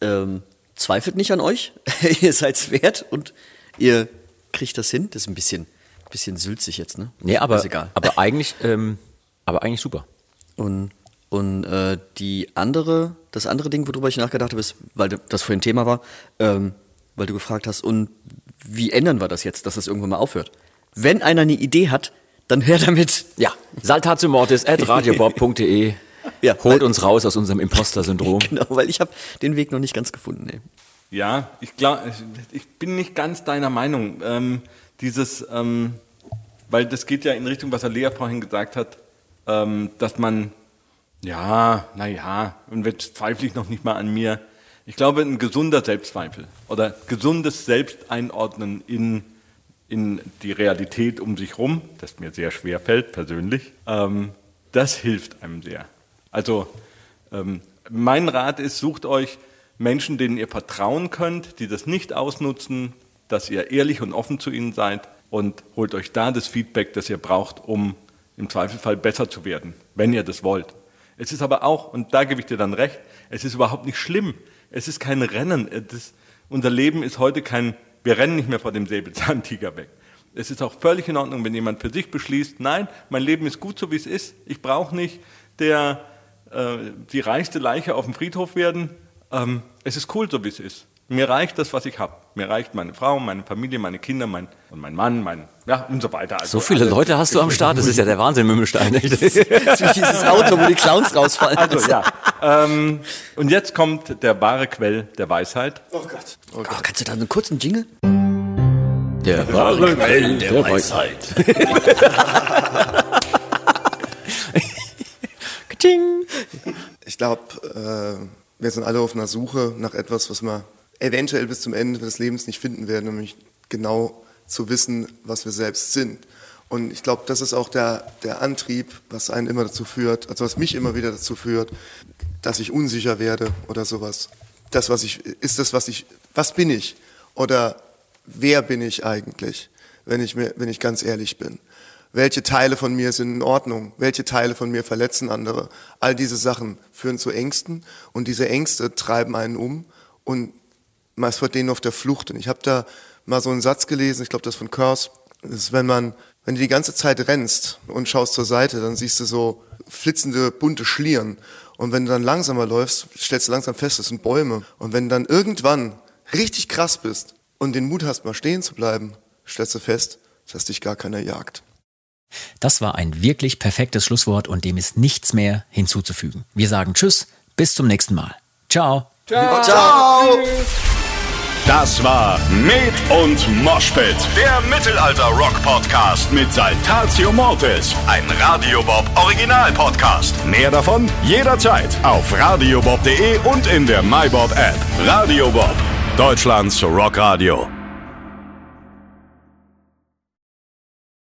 ähm, zweifelt nicht an euch, ihr seid's wert und ihr kriegt das hin. Das ist ein bisschen, bisschen sülzig jetzt, ne? Nee, aber, Ist egal. aber eigentlich, ähm, aber eigentlich super. Und, und äh, die andere, das andere Ding, worüber ich nachgedacht habe, ist, weil das vorhin Thema war, ähm, weil du gefragt hast, und wie ändern wir das jetzt, dass das irgendwann mal aufhört? Wenn einer eine Idee hat, dann her damit. Ja, saltatiomortis at radiobob.de. Ja, Holt weil- uns raus aus unserem Imposter-Syndrom. Genau, weil ich habe den Weg noch nicht ganz gefunden. Nee. Ja, ich glaube, ich bin nicht ganz deiner Meinung. Ähm, dieses, ähm, weil das geht ja in Richtung, was Alea vorhin gesagt hat, ähm, dass man, ja, naja, und jetzt zweifle ich noch nicht mal an mir. Ich glaube, ein gesunder Selbstzweifel oder gesundes Selbsteinordnen in, in die Realität um sich rum, das mir sehr schwer fällt persönlich, ähm, das hilft einem sehr. Also ähm, mein Rat ist, sucht euch Menschen, denen ihr vertrauen könnt, die das nicht ausnutzen, dass ihr ehrlich und offen zu ihnen seid und holt euch da das Feedback, das ihr braucht, um im Zweifelsfall besser zu werden, wenn ihr das wollt. Es ist aber auch, und da gebe ich dir dann recht, es ist überhaupt nicht schlimm, Es ist kein Rennen. Das, unser Leben ist heute kein, wir rennen nicht mehr vor dem Säbelzahntiger weg. Es ist auch völlig in Ordnung, wenn jemand für sich beschließt, nein, mein Leben ist gut so, wie es ist. Ich brauche nicht der, äh, die reichste Leiche auf dem Friedhof werden. Ähm, es ist cool, so wie es ist. Mir reicht das, was ich habe. Mir reicht meine Frau, meine Familie, meine Kinder, mein, und mein Mann, mein, ja, und so weiter. Also so viele alle, Leute hast du am Start, das ist ja der Wahnsinn, Mümmelstein. das ist wie dieses Auto, wo die Clowns rausfallen. Also, ja. Ähm, und jetzt kommt der wahre Quell der Weisheit. Oh Gott. Oh Gott. Oh, kannst du da einen kurzen Jingle? Der, wahre Quell der, der Weisheit. ich glaube, äh, wir sind alle auf einer Suche nach etwas, was wir eventuell bis zum Ende des Lebens nicht finden werden, nämlich genau zu wissen, was wir selbst sind. Und ich glaube, das ist auch der, der Antrieb, was einen immer dazu führt, also was mich immer wieder dazu führt, dass ich unsicher werde oder sowas. Das, was ich, ist das, was ich, was bin ich? Oder wer bin ich eigentlich, wenn ich mir, wenn ich ganz ehrlich bin? Welche Teile von mir sind in Ordnung? Welche Teile von mir verletzen andere? All diese Sachen führen zu Ängsten und diese Ängste treiben einen um und man ist vor denen auf der Flucht. Und ich habe da mal so einen Satz gelesen, ich glaube, das von Curse, ist, wenn man, wenn du die ganze Zeit rennst und schaust zur Seite, dann siehst du so flitzende, bunte Schlieren. Und wenn du dann langsamer läufst, stellst du langsam fest, das sind Bäume. Und wenn du dann irgendwann richtig krass bist und den Mut hast, mal stehen zu bleiben, stellst du fest, dass dich gar keiner jagt. Das war ein wirklich perfektes Schlusswort und dem ist nichts mehr hinzuzufügen. Wir sagen Tschüss, bis zum nächsten Mal. Ciao. Ciao. Ciao. Das war Med und Moshpit, der Mittelalter-Rock-Podcast mit Saltatio Mortis, ein Radiobob Original-Podcast. Mehr davon jederzeit auf radiobob.de und in der MyBob-App. Radio Bob, Deutschlands Rockradio.